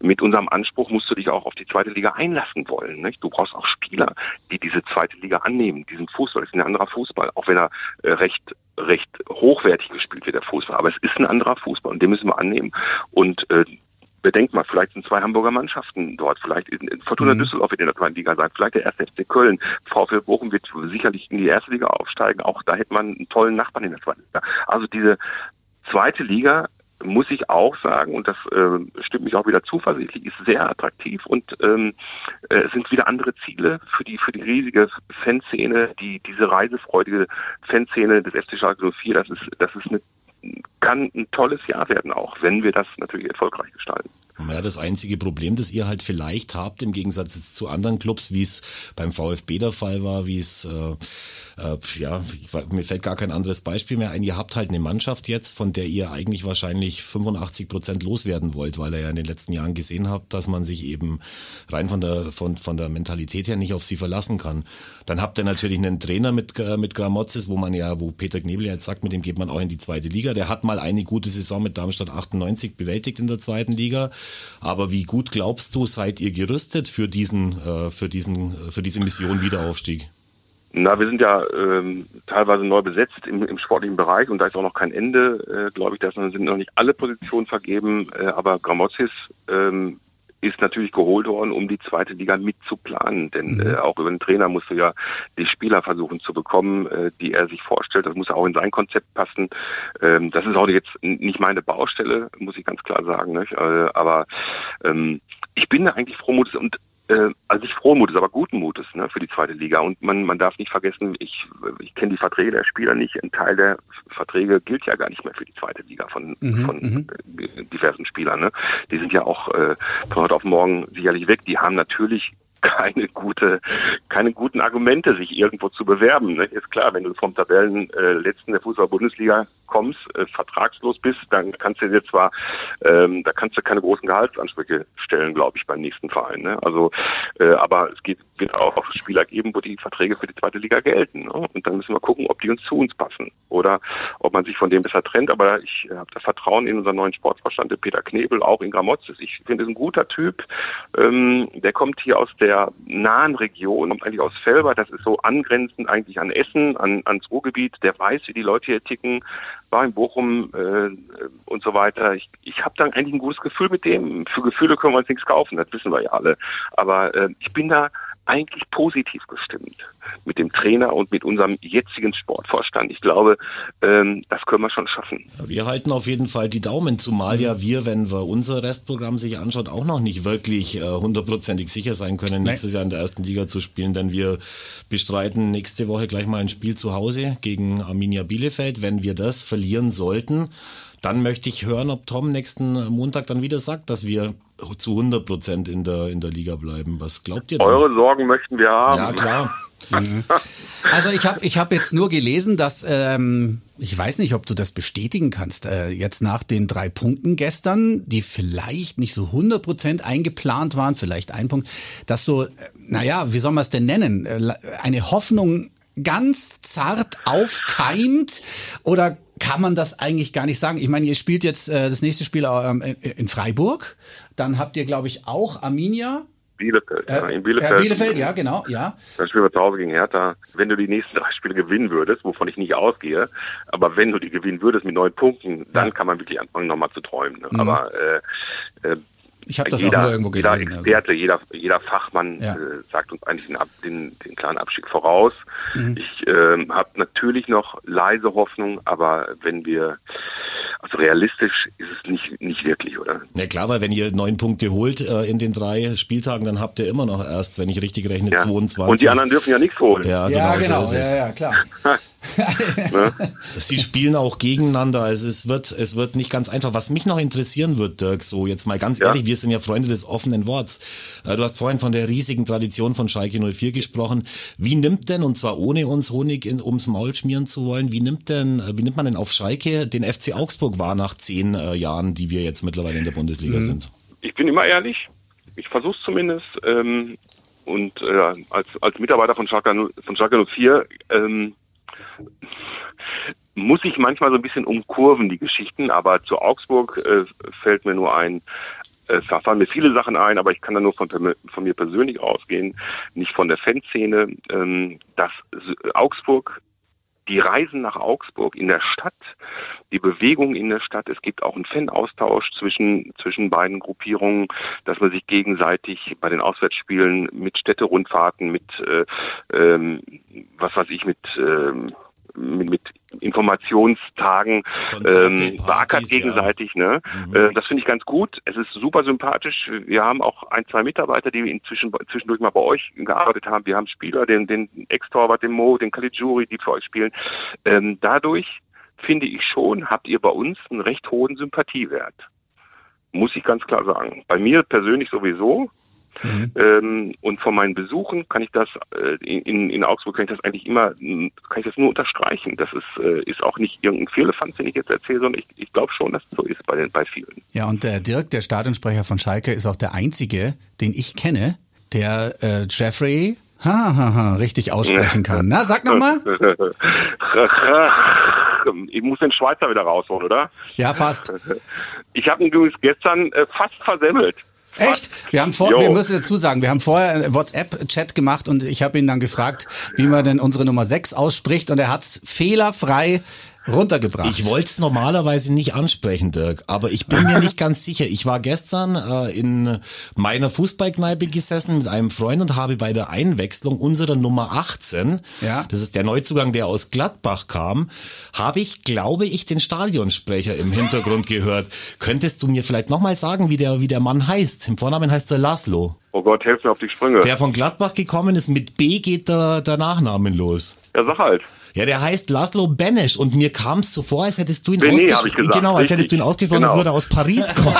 [SPEAKER 5] mit unserem Anspruch musst du dich auch auf die zweite Liga einlassen wollen. Nicht? Du brauchst auch Spieler, die diese zweite Liga annehmen, diesen Fußball. Das ist ein anderer Fußball, auch wenn er äh, recht recht hochwertig gespielt wird, der Fußball. Aber es ist ein anderer Fußball und den müssen wir annehmen. Und äh, bedenkt mal, vielleicht sind zwei Hamburger Mannschaften dort, vielleicht Fortuna mhm. Düsseldorf wird in der zweiten Liga sein, vielleicht der erste FC Köln, VfL Bochum wird sicherlich in die erste Liga aufsteigen, auch da hätte man einen tollen Nachbarn in der zweiten Liga. Also diese zweite Liga muss ich auch sagen, und das äh, stimmt mich auch wieder zuversichtlich, ist sehr attraktiv und ähm, äh, es sind wieder andere Ziele für die für die riesige Fanszene, die diese reisefreudige Fanszene des FC Schalke 04, das ist das ist eine kann ein tolles Jahr werden auch, wenn wir das natürlich erfolgreich gestalten.
[SPEAKER 2] Ja, das einzige Problem, das ihr halt vielleicht habt, im Gegensatz zu anderen Clubs, wie es beim VfB der Fall war, wie es äh, ja, ich, mir fällt gar kein anderes Beispiel mehr ein. Ihr habt halt eine Mannschaft jetzt, von der ihr eigentlich wahrscheinlich 85 Prozent loswerden wollt, weil ihr ja in den letzten Jahren gesehen habt, dass man sich eben rein von der, von, von der Mentalität her nicht auf sie verlassen kann. Dann habt ihr natürlich einen Trainer mit, äh, mit Gramozis, wo man ja, wo Peter Knebel jetzt sagt, mit dem geht man auch in die zweite Liga. Der hat mal eine gute Saison mit Darmstadt 98 bewältigt in der zweiten Liga. Aber wie gut glaubst du, seid ihr gerüstet für diesen, äh, für diesen, für diese Mission Wiederaufstieg?
[SPEAKER 5] Na, wir sind ja ähm, teilweise neu besetzt im, im sportlichen Bereich und da ist auch noch kein Ende, äh, glaube ich. Da sind noch nicht alle Positionen vergeben, äh, aber Gramozis ähm, ist natürlich geholt worden, um die zweite Liga mitzuplanen. Denn mhm. äh, auch über den Trainer musst du ja die Spieler versuchen zu bekommen, äh, die er sich vorstellt. Das muss auch in sein Konzept passen. Ähm, das ist auch jetzt nicht meine Baustelle, muss ich ganz klar sagen. Nicht? Äh, aber ähm, ich bin da eigentlich froh und äh, also nicht frohen Mutes, aber guten Mutes ne, für die zweite Liga. Und man, man darf nicht vergessen, ich, ich kenne die Verträge der Spieler nicht. Ein Teil der Verträge gilt ja gar nicht mehr für die zweite Liga von, mhm, von mhm. diversen Spielern. Ne? Die sind ja auch äh, von heute auf morgen sicherlich weg. Die haben natürlich keine gute, keine guten Argumente, sich irgendwo zu bewerben. Ne? Ist klar, wenn du vom Tabellenletzten äh, der Fußball-Bundesliga kommst, äh, vertragslos bist, dann kannst du dir zwar, ähm, da kannst du keine großen Gehaltsansprüche stellen, glaube ich, beim nächsten Verein. Ne? Also, äh, aber es geht, wird auch, auch Spieler geben, wo die Verträge für die zweite Liga gelten. Ne? Und dann müssen wir gucken, ob die uns zu uns passen oder ob man sich von dem besser trennt. Aber ich habe das Vertrauen in unseren neuen Sportvorstand, Peter Knebel, auch in Gramotzes. Ich finde, es ein guter Typ. Ähm, der kommt hier aus der nahen Region, kommt eigentlich aus Felber. Das ist so angrenzend eigentlich an Essen, an, ans Ruhrgebiet. Der weiß, wie die Leute hier ticken war in Bochum äh, und so weiter. Ich, ich habe dann eigentlich ein gutes Gefühl mit dem. Für Gefühle können wir uns nichts kaufen, das wissen wir ja alle. Aber äh, ich bin da eigentlich positiv gestimmt mit dem Trainer und mit unserem jetzigen Sportvorstand. Ich glaube, ähm, das können wir schon schaffen.
[SPEAKER 2] Wir halten auf jeden Fall die Daumen, zumal ja wir, wenn wir unser Restprogramm sich anschaut, auch noch nicht wirklich äh, hundertprozentig sicher sein können, Nein. nächstes Jahr in der ersten Liga zu spielen, denn wir bestreiten nächste Woche gleich mal ein Spiel zu Hause gegen Arminia Bielefeld. Wenn wir das verlieren sollten, dann möchte ich hören, ob Tom nächsten Montag dann wieder sagt, dass wir zu 100 Prozent in der, in der Liga bleiben. Was glaubt ihr denn?
[SPEAKER 5] Eure Sorgen möchten wir haben.
[SPEAKER 2] Ja, klar.
[SPEAKER 3] Mhm. Also ich habe ich hab jetzt nur gelesen, dass, ähm, ich weiß nicht, ob du das bestätigen kannst, äh, jetzt nach den drei Punkten gestern, die vielleicht nicht so 100 Prozent eingeplant waren, vielleicht ein Punkt, dass so, äh, naja, wie soll man es denn nennen, äh, eine Hoffnung ganz zart aufkeimt oder kann man das eigentlich gar nicht sagen. Ich meine, ihr spielt jetzt äh, das nächste Spiel ähm, in Freiburg. Dann habt ihr, glaube ich, auch Arminia.
[SPEAKER 5] Bielefeld,
[SPEAKER 3] ja, in Bielefeld. Äh, Bielefeld, ja, genau, ja.
[SPEAKER 5] Dann spielen wir zu Hause gegen Hertha. Wenn du die nächsten drei Spiele gewinnen würdest, wovon ich nicht ausgehe, aber wenn du die gewinnen würdest mit neun Punkten, dann ja. kann man wirklich anfangen, nochmal zu träumen. Ne? Mhm. Aber äh, äh,
[SPEAKER 3] ich habe das jeder, auch nur irgendwo gelesen.
[SPEAKER 5] Jeder Experte, jeder, jeder Fachmann ja. äh, sagt uns eigentlich den, den, den klaren Abstieg voraus. Mhm. Ich äh, habe natürlich noch leise Hoffnung, aber wenn wir also realistisch ist es nicht, nicht wirklich, oder?
[SPEAKER 2] Na klar, weil wenn ihr neun Punkte holt äh, in den drei Spieltagen, dann habt ihr immer noch erst, wenn ich richtig rechne, ja. 22.
[SPEAKER 5] Und die anderen dürfen ja nichts holen.
[SPEAKER 3] Ja, genau. Ja, genau. So ja, ja, klar.
[SPEAKER 2] ne? Sie spielen auch gegeneinander. Also es wird, es wird nicht ganz einfach. Was mich noch interessieren wird, Dirk, so jetzt mal ganz ja. ehrlich, wir sind ja Freunde des offenen Worts. Äh, du hast vorhin von der riesigen Tradition von Schalke 04 gesprochen. Wie nimmt denn, und zwar ohne uns Honig in, ums Maul schmieren zu wollen, wie nimmt denn, wie nimmt man denn auf Schalke den FC Augsburg wahr nach zehn äh, Jahren, die wir jetzt mittlerweile in der Bundesliga mhm. sind?
[SPEAKER 5] Ich bin immer ehrlich. Ich versuche es zumindest. Ähm, und äh, als, als Mitarbeiter von Schalke, von Schalke 04 ähm, muss ich manchmal so ein bisschen umkurven, die Geschichten, aber zu Augsburg äh, fällt mir nur ein, es äh, fallen mir viele Sachen ein, aber ich kann da nur von, von mir persönlich ausgehen, nicht von der Fanszene, ähm, dass Augsburg die Reisen nach Augsburg in der Stadt, die Bewegung in der Stadt, es gibt auch einen Fanaustausch zwischen, zwischen beiden Gruppierungen, dass man sich gegenseitig bei den Auswärtsspielen mit Städterundfahrten, mit, äh, ähm, was weiß ich, mit, ähm, mit, mit Informationstagen ähm, beackert gegenseitig. Ja. Ne? Mhm. Äh, das finde ich ganz gut. Es ist super sympathisch. Wir haben auch ein, zwei Mitarbeiter, die inzwischen zwischendurch mal bei euch gearbeitet haben. Wir haben Spieler, den, den Ex-Torwart, den Mo, den Caligiuri, die für euch spielen. Ähm, dadurch finde ich schon, habt ihr bei uns einen recht hohen Sympathiewert muss ich ganz klar sagen. Bei mir persönlich sowieso. Mhm. Ähm, und von meinen Besuchen kann ich das äh, in, in Augsburg kann ich das eigentlich immer kann ich das nur unterstreichen. Das ist äh, ist auch nicht irgendein Firlefanz, den ich jetzt erzähle, sondern ich, ich glaube schon, dass es so ist bei den bei vielen.
[SPEAKER 3] Ja, und der Dirk, der Stadionsprecher von Schalke, ist auch der einzige, den ich kenne, der äh, Jeffrey ha, ha, ha, richtig aussprechen kann. Na, sag nochmal.
[SPEAKER 5] ich muss den Schweizer wieder rausholen, oder?
[SPEAKER 3] Ja, fast.
[SPEAKER 5] Ich habe ihn gestern äh, fast versemmelt.
[SPEAKER 3] Echt? Wir haben vor, jo. wir müssen dazu sagen, wir haben vorher einen WhatsApp-Chat gemacht und ich habe ihn dann gefragt, wie man denn unsere Nummer 6 ausspricht und er hat's fehlerfrei runtergebracht.
[SPEAKER 2] Ich wollte es normalerweise nicht ansprechen, Dirk, aber ich bin mir nicht ganz sicher. Ich war gestern äh, in meiner Fußballkneipe gesessen mit einem Freund und habe bei der Einwechslung unserer Nummer 18, ja. das ist der Neuzugang, der aus Gladbach kam, habe ich, glaube ich, den Stadionsprecher im Hintergrund gehört. Könntest du mir vielleicht nochmal sagen, wie der, wie der Mann heißt? Im Vornamen heißt er Laszlo.
[SPEAKER 5] Oh Gott, helf mir auf die Sprünge.
[SPEAKER 2] Der von Gladbach gekommen ist, mit B geht der, der Nachnamen los.
[SPEAKER 5] Ja, sag halt.
[SPEAKER 2] Ja, der heißt Laszlo Benesch und mir kam es so vor, als hättest du ihn ausgesprochen. Genau, als hättest du ihn ausgesprochen, genau. als würde er aus Paris kommen.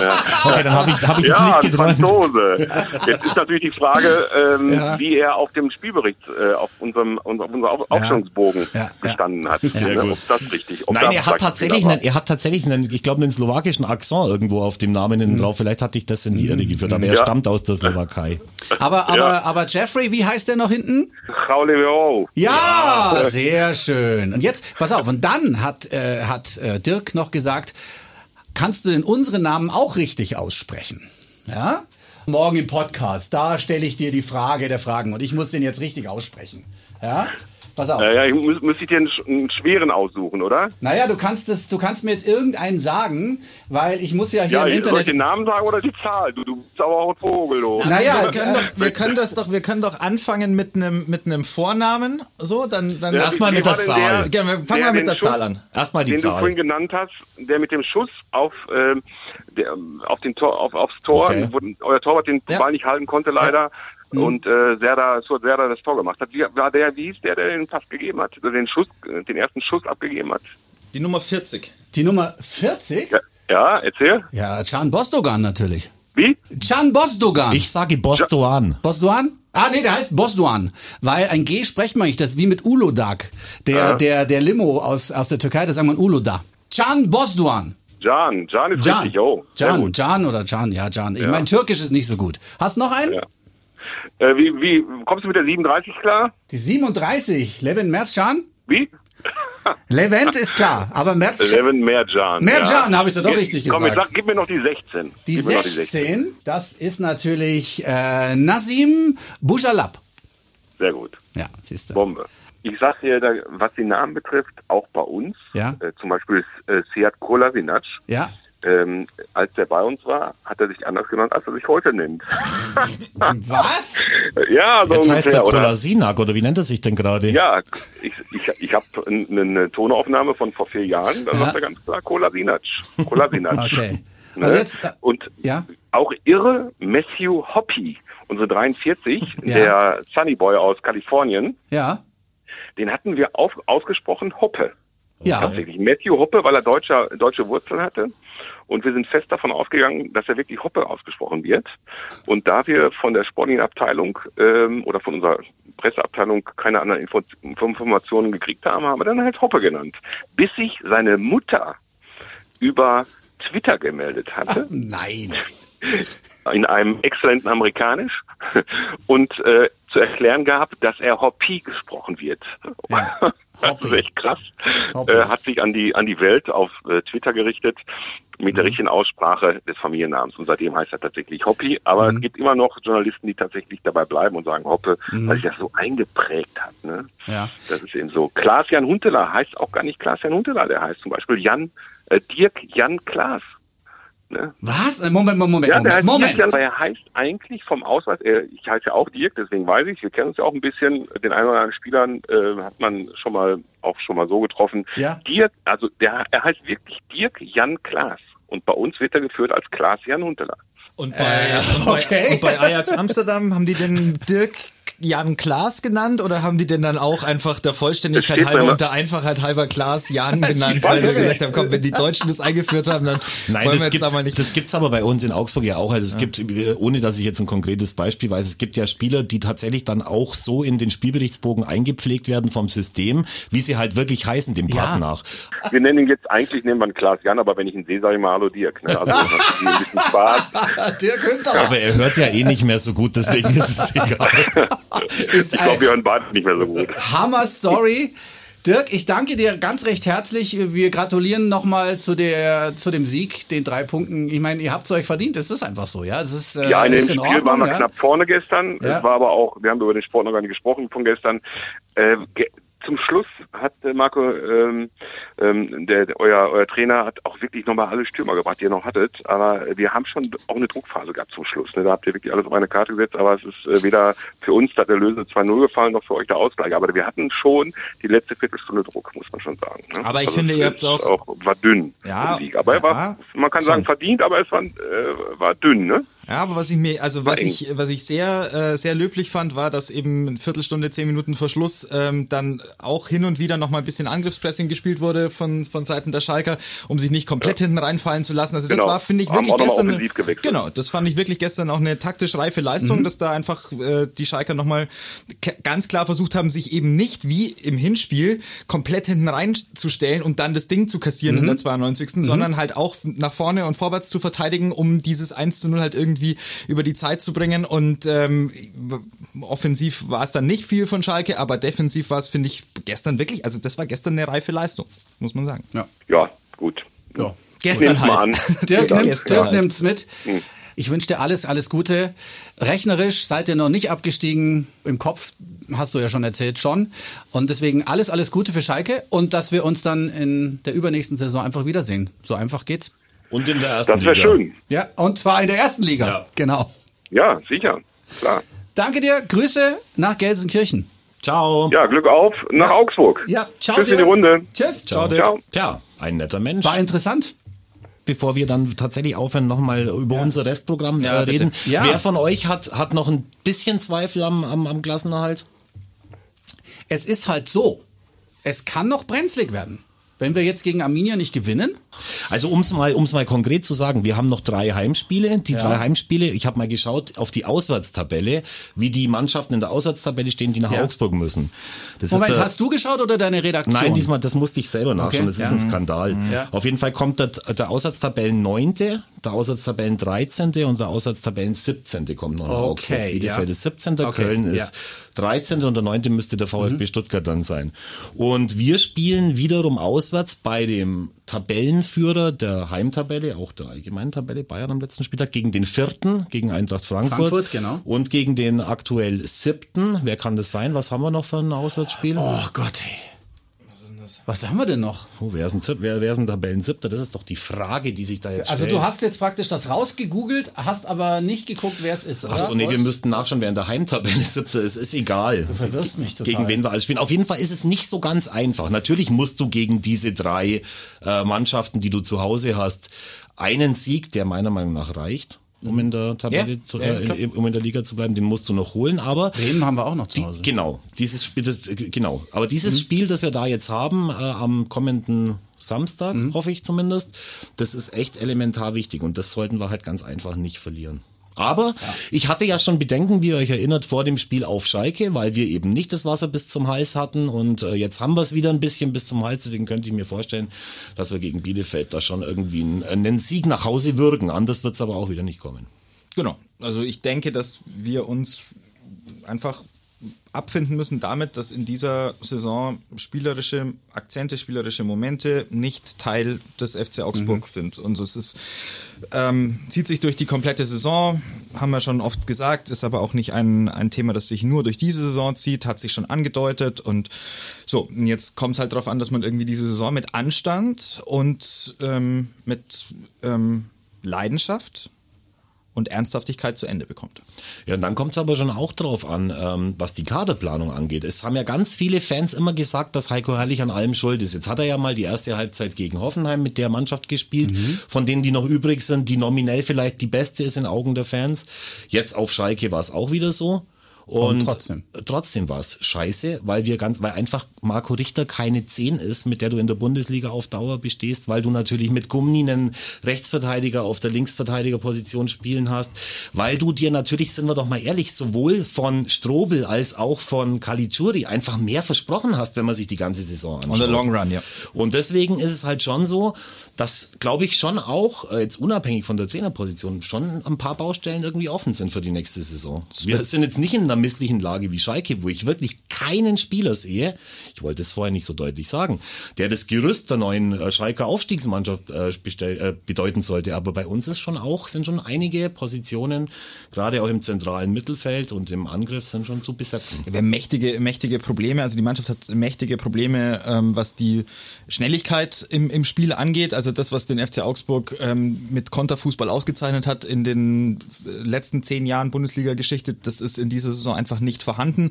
[SPEAKER 2] ja. Okay, dann habe ich, hab ich ja, das nicht geträumt.
[SPEAKER 5] Franzose. Jetzt ist natürlich die Frage, ähm, ja. wie er auf dem Spielbericht äh, auf unserem auf unserem Aufstellungsbogen ja. gestanden hat.
[SPEAKER 2] Sehr ne? gut. Ob das richtig. Ob Nein, er hat tatsächlich, einen, er hat tatsächlich einen, ich glaube, einen slowakischen Akzent irgendwo auf dem Namen mhm. drauf. Vielleicht hatte ich das in die Irre geführt, aber er stammt aus der Slowakei.
[SPEAKER 3] Aber aber aber Jeffrey, wie heißt der noch hinten?
[SPEAKER 5] Raul
[SPEAKER 3] Ja, sehr schön. Und jetzt, pass auf, und dann hat, äh, hat äh, Dirk noch gesagt, kannst du denn unsere Namen auch richtig aussprechen? Ja? Morgen im Podcast, da stelle ich dir die Frage der Fragen und ich muss den jetzt richtig aussprechen. Ja?
[SPEAKER 5] Pass auf. Naja, ich muss, muss ich dir einen, einen, schweren aussuchen, oder?
[SPEAKER 3] Naja, du kannst das, du kannst mir jetzt irgendeinen sagen, weil ich muss ja hier
[SPEAKER 5] ja,
[SPEAKER 3] im Internet.
[SPEAKER 5] Soll ich den Namen sagen oder die Zahl? Du, du bist aber auch ein Vogel, du.
[SPEAKER 1] Naja, wir können, doch, wir können das doch, wir können doch anfangen mit einem mit einem Vornamen, so, dann dann
[SPEAKER 2] ja, erstmal mit der Zahl.
[SPEAKER 1] Der, ja, fangen wir mit der Schuss, Zahl an.
[SPEAKER 2] Erstmal die
[SPEAKER 5] den
[SPEAKER 2] Zahl.
[SPEAKER 5] Den du vorhin genannt hast, der mit dem Schuss auf ähm, der, auf den Tor, auf, aufs Tor, okay. wo euer Torwart den Ball nicht halten konnte, leider. Mhm. Und äh, Serda, so Serda das Tor gemacht hat. Wie war der, wie hieß der, der den Pass gegeben hat, den Schuss, den ersten Schuss abgegeben hat?
[SPEAKER 1] Die Nummer 40.
[SPEAKER 3] Die Nummer 40?
[SPEAKER 5] Ja, ja erzähl.
[SPEAKER 3] Ja, Can Bostogan natürlich.
[SPEAKER 5] Wie?
[SPEAKER 3] Can Bostogan.
[SPEAKER 2] Ich sage Bostoan.
[SPEAKER 3] Bostoan? Ah, nee, der heißt Bosdoan. Weil ein G spricht man nicht. Das ist wie mit Ulodak. Der, ja. der, der Limo aus, aus der Türkei, da sagt man Uloda. Can Bosdoan.
[SPEAKER 5] Can, Can ist Can. richtig, oh.
[SPEAKER 3] Can, Can oder Can, ja, Can. Ich ja. mein Türkisch ist nicht so gut. Hast du noch einen? Ja.
[SPEAKER 5] Äh, wie, wie, kommst du mit der 37 klar?
[SPEAKER 3] Die 37, Levin Merzcan?
[SPEAKER 5] Wie?
[SPEAKER 3] Levent ist klar, aber Mercan.
[SPEAKER 5] Levent Mercan.
[SPEAKER 3] Mercan, ja. habe ich doch doch richtig
[SPEAKER 5] Komm,
[SPEAKER 3] gesagt.
[SPEAKER 5] Komm, gib mir noch die 16.
[SPEAKER 3] Die 16, die 16, das ist natürlich äh, Nazim Bujalab.
[SPEAKER 5] Sehr gut.
[SPEAKER 3] Ja, siehst du.
[SPEAKER 5] Bombe. Ich sag dir, was die Namen betrifft, auch bei uns,
[SPEAKER 3] ja.
[SPEAKER 5] äh, zum Beispiel äh, Seat Kolasinac,
[SPEAKER 3] ja
[SPEAKER 5] ähm, als der bei uns war, hat er sich anders genannt, als er sich heute nennt.
[SPEAKER 3] Was?
[SPEAKER 5] ja,
[SPEAKER 2] so Jetzt heißt er Kolasinak, oder wie nennt er sich denn gerade?
[SPEAKER 5] Ja, ich, ich, ich habe eine Tonaufnahme von vor vier Jahren, da ja. sagt er ganz klar Kolasinac. Kolasinac.
[SPEAKER 3] okay.
[SPEAKER 5] Ne? Jetzt, äh, Und ja? auch irre Matthew Hoppy, unsere 43, ja. der Sunny Boy aus Kalifornien.
[SPEAKER 3] Ja.
[SPEAKER 5] Den hatten wir auf, ausgesprochen Hoppe.
[SPEAKER 3] Ja.
[SPEAKER 5] Tatsächlich. Matthew Hoppe, weil er deutscher, deutsche Wurzeln hatte. Und wir sind fest davon ausgegangen, dass er wirklich Hoppe ausgesprochen wird. Und da wir von der Sporting-Abteilung ähm, oder von unserer Presseabteilung keine anderen Info Informationen gekriegt haben, haben wir dann halt Hoppe genannt. Bis sich seine Mutter über Twitter gemeldet hatte.
[SPEAKER 3] Ach, nein.
[SPEAKER 5] In einem exzellenten Amerikanisch und äh, zu erklären gab, dass er Hoppy gesprochen wird. Ja. Das ist echt krass. Äh, hat sich an die an die Welt auf äh, Twitter gerichtet mit mhm. der richtigen Aussprache des Familiennamens. Und seitdem heißt er tatsächlich Hoppy. Aber mhm. es gibt immer noch Journalisten, die tatsächlich dabei bleiben und sagen Hoppe, mhm. weil sich das so eingeprägt hat. Ne?
[SPEAKER 3] Ja.
[SPEAKER 5] Das ist eben so. Klaas-Jan Huntelaar heißt auch gar nicht Klaas-Jan Huntelaar, der heißt zum Beispiel Jan, äh, Dirk Jan Klaas.
[SPEAKER 3] Ne? Was? Äh, Moment, Moment,
[SPEAKER 5] ja,
[SPEAKER 3] Moment.
[SPEAKER 5] Heißt
[SPEAKER 3] Moment.
[SPEAKER 5] Dirk, aber er heißt eigentlich vom Ausweis, ich heiße ja auch Dirk, deswegen weiß ich, wir kennen uns ja auch ein bisschen, den einen oder anderen Spielern äh, hat man schon mal auch schon mal so getroffen.
[SPEAKER 3] Ja.
[SPEAKER 5] Dirk, also der, er heißt wirklich Dirk Jan Klaas. Und bei uns wird er geführt als Klaas Jan Hunteler.
[SPEAKER 1] Und bei, äh, und, bei, okay. und bei Ajax Amsterdam haben die den Dirk Jan Klaas genannt oder haben die denn dann auch einfach der Vollständigkeit halber und der Einfachheit halber Klaas Jan genannt, weil sie gesagt haben, komm, wenn die Deutschen das eingeführt haben, dann
[SPEAKER 2] Nein,
[SPEAKER 1] wollen
[SPEAKER 2] das
[SPEAKER 1] wir jetzt da
[SPEAKER 2] gibt's,
[SPEAKER 1] mal nicht.
[SPEAKER 2] das gibt's aber bei uns in Augsburg ja auch. Also es gibt, äh, ohne dass ich jetzt ein konkretes Beispiel weiß, es gibt ja Spieler, die tatsächlich dann auch so in den Spielberichtsbogen eingepflegt werden vom System, wie sie halt wirklich heißen, dem Pass
[SPEAKER 3] Ja.
[SPEAKER 2] nach.
[SPEAKER 5] Wir nennen ihn jetzt eigentlich, nennen wir ihn Klaas Jan, aber wenn ich ihn sehe, sage ich mal Hallo Dirk. Ne? Also das ist ein bisschen Spaß.
[SPEAKER 1] der könnte
[SPEAKER 2] Aber er hört ja eh nicht mehr so gut, deswegen ist es egal.
[SPEAKER 5] Ich glaube, wir hören beide nicht mehr so gut.
[SPEAKER 1] Hammer Story. Dirk, ich danke dir ganz recht herzlich. Wir gratulieren nochmal zu der zu dem Sieg, den drei Punkten. Ich meine, ihr habt es euch verdient. Es ist einfach so, ja. Es ist, äh,
[SPEAKER 5] Ja, in dem Spiel
[SPEAKER 1] Ordnung.
[SPEAKER 5] waren wir
[SPEAKER 1] ja?
[SPEAKER 5] knapp vorne gestern.
[SPEAKER 1] Ja.
[SPEAKER 5] Es war aber auch, wir haben über den Sport noch gar nicht gesprochen von gestern. Äh, zum Schluss hat äh, Marco, ähm, ähm, der, euer, euer Trainer hat auch wirklich nochmal alle Stürmer gebracht, die ihr noch hattet. Aber wir haben schon auch eine Druckphase gehabt zum Schluss. Ne? Da habt ihr wirklich alles auf eine Karte gesetzt. Aber es ist äh, weder für uns da der Löse 2-0 gefallen, noch für euch der Ausgleich. Aber wir hatten schon die letzte Viertelstunde Druck, muss man schon sagen. Ne?
[SPEAKER 1] Aber ich
[SPEAKER 5] Also
[SPEAKER 1] finde, ihr habt's
[SPEAKER 5] ist
[SPEAKER 1] auch-
[SPEAKER 5] war dünn.
[SPEAKER 1] Ja,
[SPEAKER 5] der Sieg. Aber er war,
[SPEAKER 1] ja,
[SPEAKER 5] man kann sagen,
[SPEAKER 1] schon.
[SPEAKER 5] verdient, aber es war, äh, war dünn, ne?
[SPEAKER 1] Ja, aber was ich mir, also was ich, was ich sehr, äh, sehr löblich fand, war, dass eben eine Viertelstunde, zehn Minuten vor Schluss ähm, dann auch hin und wieder noch mal ein bisschen Angriffspressing gespielt wurde von von Seiten der Schalker, um sich nicht komplett hinten reinfallen zu lassen. Also das
[SPEAKER 5] Genau.
[SPEAKER 1] war, finde ich, wirklich gestern. Genau, das fand ich wirklich gestern auch eine taktisch reife Leistung, dass da einfach äh, die Schalker noch mal k- ganz klar versucht haben, sich eben nicht wie im Hinspiel komplett hinten reinzustellen und dann das Ding zu kassieren in der 92. sondern halt auch nach vorne und vorwärts zu verteidigen, um dieses 1 zu 0 halt irgendwie über die Zeit zu bringen. Und ähm, offensiv war es dann nicht viel von Schalke, aber defensiv war es, finde ich, gestern wirklich, also das war gestern eine reife Leistung, muss man sagen.
[SPEAKER 3] Ja.
[SPEAKER 5] Ja, gut.
[SPEAKER 3] Ja.
[SPEAKER 1] Gestern halt.
[SPEAKER 5] an.
[SPEAKER 3] Dirk, nimmt, Dirk
[SPEAKER 1] halt.
[SPEAKER 3] nimmt's mit. Ich wünsche dir alles, alles Gute. Rechnerisch seid ihr noch nicht abgestiegen. Im Kopf hast du ja schon erzählt, schon. Und deswegen alles, alles Gute für Schalke und dass wir uns dann in der übernächsten Saison einfach wiedersehen. So einfach geht's.
[SPEAKER 2] Und in der ersten
[SPEAKER 5] Das wäre
[SPEAKER 2] Liga.
[SPEAKER 5] schön.
[SPEAKER 3] Ja, und zwar in der ersten Liga.
[SPEAKER 2] Ja.
[SPEAKER 3] Genau.
[SPEAKER 5] Ja, sicher. Klar.
[SPEAKER 3] Danke dir. Grüße nach Gelsenkirchen.
[SPEAKER 2] Ciao.
[SPEAKER 5] Ja, Glück auf nach Augsburg.
[SPEAKER 3] Ja, ciao.
[SPEAKER 5] Tschüss in die. Runde.
[SPEAKER 3] Tschüss.
[SPEAKER 2] Ciao.
[SPEAKER 5] Ciao.
[SPEAKER 2] Tja, ein netter Mensch.
[SPEAKER 3] War interessant.
[SPEAKER 2] bevor wir dann tatsächlich aufhören, nochmal über unser Restprogramm
[SPEAKER 1] Ja,
[SPEAKER 2] äh,
[SPEAKER 1] bitte.
[SPEAKER 2] reden.
[SPEAKER 3] Ja.
[SPEAKER 2] Wer von euch hat, hat noch ein bisschen Zweifel am, am, am Klassenerhalt?
[SPEAKER 3] Es ist halt so. Es kann noch brenzlig werden. Wenn wir jetzt gegen Arminia nicht gewinnen,
[SPEAKER 2] Also um's mal, um's mal konkret zu sagen, wir haben noch drei Heimspiele. Die
[SPEAKER 3] Ja.
[SPEAKER 2] drei Heimspiele, ich habe mal geschaut auf die Auswärtstabelle, wie die Mannschaften in der Auswärtstabelle stehen, die nach
[SPEAKER 3] Ja.
[SPEAKER 2] Augsburg müssen. Das
[SPEAKER 3] Moment,
[SPEAKER 2] der,
[SPEAKER 3] hast du geschaut oder deine Redaktion?
[SPEAKER 2] Nein, diesmal, das musste ich selber nachschauen.
[SPEAKER 3] Okay,
[SPEAKER 2] Das ist
[SPEAKER 3] ja.
[SPEAKER 2] ein Skandal.
[SPEAKER 3] Ja.
[SPEAKER 2] Auf jeden Fall kommt der, der Auswärtstabellen 9., der Auswärtstabellen 13. und der Auswärtstabellen 17. kommt noch nach
[SPEAKER 3] Okay,
[SPEAKER 2] Augsburg. Bielefeld ist 17.,
[SPEAKER 3] Okay,
[SPEAKER 2] Köln ist
[SPEAKER 3] ja. Mhm.
[SPEAKER 2] 13. und der 9. müsste der VfB Stuttgart dann sein. Und wir spielen wiederum auswärts bei dem Tabellenführer der Heimtabelle, auch der allgemeinen Tabelle, Bayern am letzten Spieltag, gegen den vierten, gegen Eintracht Frankfurt.
[SPEAKER 3] Frankfurt, genau.
[SPEAKER 2] Und gegen den aktuell siebten. Wer kann das sein? Was haben wir noch für ein Auswärtsspiel?
[SPEAKER 3] Oh Gott, ey. Was haben wir denn noch?
[SPEAKER 2] Oh, wer ist ein, Sieb- wer, wer ist ein Tabellensiebter? Das ist doch die Frage, die sich da jetzt
[SPEAKER 3] Also
[SPEAKER 2] stellt.
[SPEAKER 3] du hast jetzt praktisch das rausgegoogelt, hast aber nicht geguckt, wer es ist. Oder?
[SPEAKER 2] Ach so, nee, wir müssten nachschauen, wer in der Heimtabelle siebter ist. Ist egal. Du
[SPEAKER 3] verwirrst mich total.
[SPEAKER 2] Gegen wen wir alle spielen. Auf jeden Fall ist es nicht so ganz einfach. Natürlich musst du gegen diese drei äh, Mannschaften, die du zu Hause hast, einen Sieg, der meiner Meinung nach reicht, um in der Tabelle,
[SPEAKER 3] Ja,
[SPEAKER 2] zu, äh, in, um in der Liga zu bleiben, den musst du noch holen. Aber
[SPEAKER 3] Bremen haben wir auch noch zu
[SPEAKER 2] die,
[SPEAKER 3] Hause.
[SPEAKER 2] genau, dieses Spiel, das, äh, genau. Aber
[SPEAKER 3] Mhm.
[SPEAKER 2] dieses Spiel, das wir da jetzt haben, äh, am kommenden Samstag,
[SPEAKER 3] Mhm.
[SPEAKER 2] hoffe ich zumindest, das ist echt elementar wichtig und das sollten wir halt ganz einfach nicht verlieren. Aber ich hatte ja schon Bedenken, wie ihr euch erinnert, vor dem Spiel auf Schalke, weil wir eben nicht das Wasser bis zum Hals hatten und äh, jetzt haben wir es wieder ein bisschen bis zum Hals, deswegen könnte ich mir vorstellen, dass wir gegen Bielefeld da schon irgendwie einen, einen Sieg nach Hause würgen. Anders wird es aber auch wieder nicht kommen.
[SPEAKER 1] Genau. Also ich denke, dass wir uns einfach abfinden müssen damit, dass in dieser Saison spielerische Akzente, spielerische Momente nicht Teil des FC Augsburg sind. Und so es ist, ähm, zieht sich durch die komplette Saison, haben wir schon oft gesagt, ist aber auch nicht ein, ein Thema, das sich nur durch diese Saison zieht, hat sich schon angedeutet und so, und jetzt kommt es halt darauf an, dass man irgendwie diese Saison mit Anstand und ähm, mit ähm, Leidenschaft und Ernsthaftigkeit zu Ende bekommt.
[SPEAKER 2] Ja, und dann kommt es aber schon auch drauf an, ähm, was die Kaderplanung angeht. Es haben ja ganz viele Fans immer gesagt, dass Heiko Herrlich an allem schuld ist. Jetzt hat er ja mal die erste Halbzeit gegen Hoffenheim mit der Mannschaft gespielt, von denen, die noch übrig sind, die nominell vielleicht die beste ist in Augen der Fans. Jetzt auf Schalke war es auch wieder so. Und,
[SPEAKER 3] Und trotzdem.
[SPEAKER 2] trotzdem war es scheiße, weil wir ganz, weil einfach Marco Richter keine 10 ist, mit der du in der Bundesliga auf Dauer bestehst, weil du natürlich mit Gummi einen Rechtsverteidiger auf der Linksverteidigerposition spielen hast, weil du dir natürlich, sind wir doch mal ehrlich, sowohl von Strobel als auch von Caligiuri einfach mehr versprochen hast, wenn man sich die ganze Saison anschaut.
[SPEAKER 1] On the long run, ja.
[SPEAKER 2] Und deswegen ist es halt schon so, dass, glaube ich, schon auch, äh, jetzt unabhängig von der Trainerposition, schon ein paar Baustellen irgendwie offen sind für die nächste Saison. Wir sind jetzt nicht in einer misslichen Lage wie Schalke, wo ich wirklich keinen Spieler sehe, ich wollte es vorher nicht so deutlich sagen, der das Gerüst der neuen äh, Schalker Aufstiegsmannschaft äh, äh, bedeuten sollte. Aber bei uns ist schon auch, sind schon einige Positionen, gerade auch im zentralen Mittelfeld und im Angriff, sind schon zu besetzen.
[SPEAKER 1] Wir haben mächtige, mächtige Probleme. Also die Mannschaft hat mächtige Probleme, ähm, was die Schnelligkeit im, im Spiel angeht. Also das, was den FC Augsburg ähm, mit Konterfußball ausgezeichnet hat in den letzten zehn Jahren Bundesliga-Geschichte, das ist in dieser Saison einfach nicht vorhanden.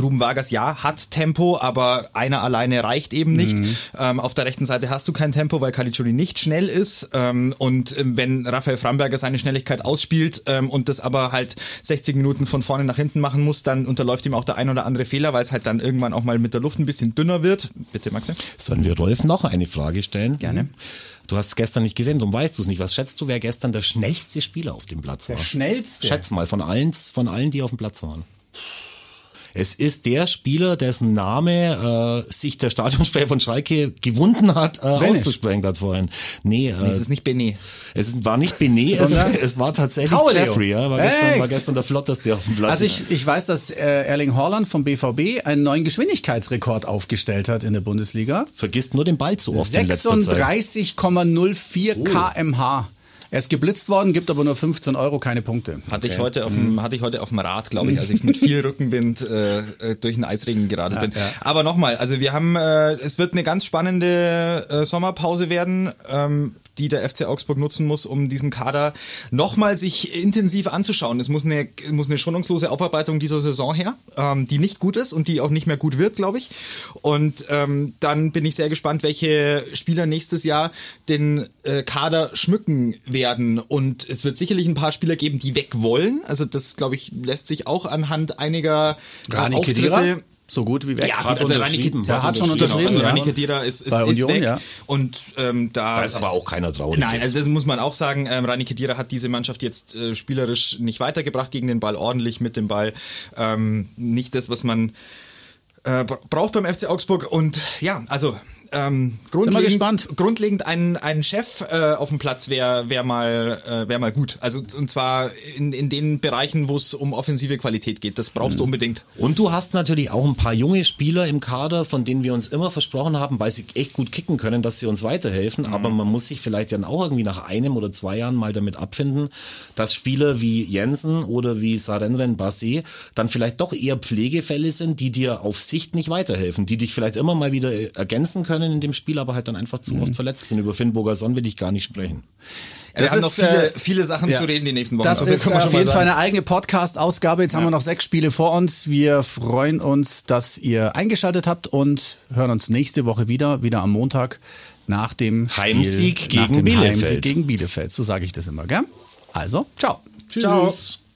[SPEAKER 1] Ruben Vargas, ja, hat Tempo, aber einer alleine reicht eben nicht. Ähm, auf der rechten Seite hast du kein Tempo, weil Caligiuri nicht schnell ist. Ähm, und ähm, wenn Raphael Framberger seine Schnelligkeit ausspielt ähm, und das aber halt 60 Minuten von vorne nach hinten machen muss, dann unterläuft ihm auch der ein oder andere Fehler, weil es halt dann irgendwann auch mal mit der Luft ein bisschen dünner wird. Bitte, Maxi.
[SPEAKER 2] Sollen wir Rolf noch eine Frage stellen?
[SPEAKER 1] Gerne.
[SPEAKER 2] Du hast es gestern nicht gesehen, darum weißt du es nicht. Was schätzt du, wer gestern der schnellste Spieler auf dem Platz war?
[SPEAKER 3] schnellste?
[SPEAKER 2] Schätz mal, von allen, von allen, die auf dem Platz waren. Es ist der Spieler, dessen Name äh, sich der Stadionsprecher von Schalke gewunden hat, äh, auszusprechen gerade vorhin. Nee, äh,
[SPEAKER 1] Nee, es ist nicht Benet.
[SPEAKER 2] es ist, war nicht Benet, es, es war tatsächlich
[SPEAKER 3] Graue Leo.
[SPEAKER 2] Jeffrey. Ja, war, gestern, war gestern der flotteste auf dem Platz.
[SPEAKER 3] Also ich, ich weiß, dass äh, Erling Haaland vom BVB einen neuen Geschwindigkeitsrekord aufgestellt hat in der Bundesliga.
[SPEAKER 2] Vergisst nur den Ball zu oft in letzter Zeit.
[SPEAKER 3] 36,04 kmh. Er ist geblitzt worden, gibt aber nur 15 Euro, keine Punkte.
[SPEAKER 1] Hatte ich heute auf dem, hatte ich heute auf dem Rad, glaube ich, als ich mit viel Rückenwind äh, äh, durch den Eisregen geradelt bin. Aber nochmal, also wir haben, äh, es wird eine ganz spannende äh, Sommerpause werden. Ähm, die der FC Augsburg nutzen muss, um diesen Kader nochmal sich intensiv anzuschauen. Es muss eine, muss eine schonungslose Aufarbeitung dieser Saison her, ähm, die nicht gut ist und die auch nicht mehr gut wird, glaube ich. Und ähm, dann bin ich sehr gespannt, welche Spieler nächstes Jahr den äh, Kader schmücken werden. Und es wird sicherlich ein paar Spieler geben, die weg wollen. Also das, glaube ich, lässt sich auch anhand einiger
[SPEAKER 3] Rani
[SPEAKER 1] Auftritte
[SPEAKER 3] Kedira, so gut wie weg.
[SPEAKER 1] ja,
[SPEAKER 2] Hat
[SPEAKER 1] also
[SPEAKER 2] unterschrieben,
[SPEAKER 1] Rani,
[SPEAKER 3] der hat schon unterschrieben,
[SPEAKER 1] Genau, also. Rani Kedira ist, ist,
[SPEAKER 3] Bei
[SPEAKER 1] ist
[SPEAKER 3] Union,
[SPEAKER 1] weg.
[SPEAKER 3] ja.
[SPEAKER 1] Und ähm, da,
[SPEAKER 2] Da ist aber auch keiner traurig.
[SPEAKER 1] Nein,
[SPEAKER 2] jetzt.
[SPEAKER 1] also das muss man auch sagen. Ähm, Rani Kedira hat diese Mannschaft jetzt äh, spielerisch nicht weitergebracht gegen den Ball, ordentlich mit dem Ball. Ähm, nicht das, was man äh, bra- braucht beim FC Augsburg. Und ja, also ähm, grundlegend,
[SPEAKER 3] gespannt.
[SPEAKER 1] grundlegend ein, ein Chef äh, auf dem Platz wäre wär mal, äh, wär mal gut. Also und zwar in, in den Bereichen, wo es um offensive Qualität geht. Das brauchst du unbedingt.
[SPEAKER 2] Und du hast natürlich auch ein paar junge Spieler im Kader, von denen wir uns immer versprochen haben, weil sie echt gut kicken können, dass sie uns weiterhelfen. Aber man muss sich vielleicht dann auch irgendwie nach einem oder zwei Jahren mal damit abfinden, dass Spieler wie Jensen oder wie Sarenren Bassi dann vielleicht doch eher Pflegefälle sind, die dir auf Sicht nicht weiterhelfen, die dich vielleicht immer mal wieder ergänzen können in dem Spiel, aber halt dann einfach zu oft verletzt sind. Über Finn Bogerson will ich gar nicht sprechen.
[SPEAKER 1] wir
[SPEAKER 3] Das
[SPEAKER 1] haben noch
[SPEAKER 3] ist,
[SPEAKER 1] viele,
[SPEAKER 3] äh,
[SPEAKER 1] viele Sachen
[SPEAKER 3] ja.
[SPEAKER 1] zu reden die nächsten Wochen.
[SPEAKER 3] Das
[SPEAKER 1] Also,
[SPEAKER 3] ist
[SPEAKER 1] können wir
[SPEAKER 3] auf jeden Fall eine eigene Podcast-Ausgabe. Jetzt haben wir noch sechs Spiele vor uns. Wir freuen uns, dass ihr eingeschaltet habt und hören uns nächste Woche wieder, wieder am Montag nach dem
[SPEAKER 2] Heimsieg
[SPEAKER 3] Spiel, nach
[SPEAKER 2] gegen
[SPEAKER 3] dem
[SPEAKER 2] Bielefeld.
[SPEAKER 3] Heimsieg gegen Bielefeld. So sage ich das immer, gell? Also, ciao.
[SPEAKER 2] Tschüss.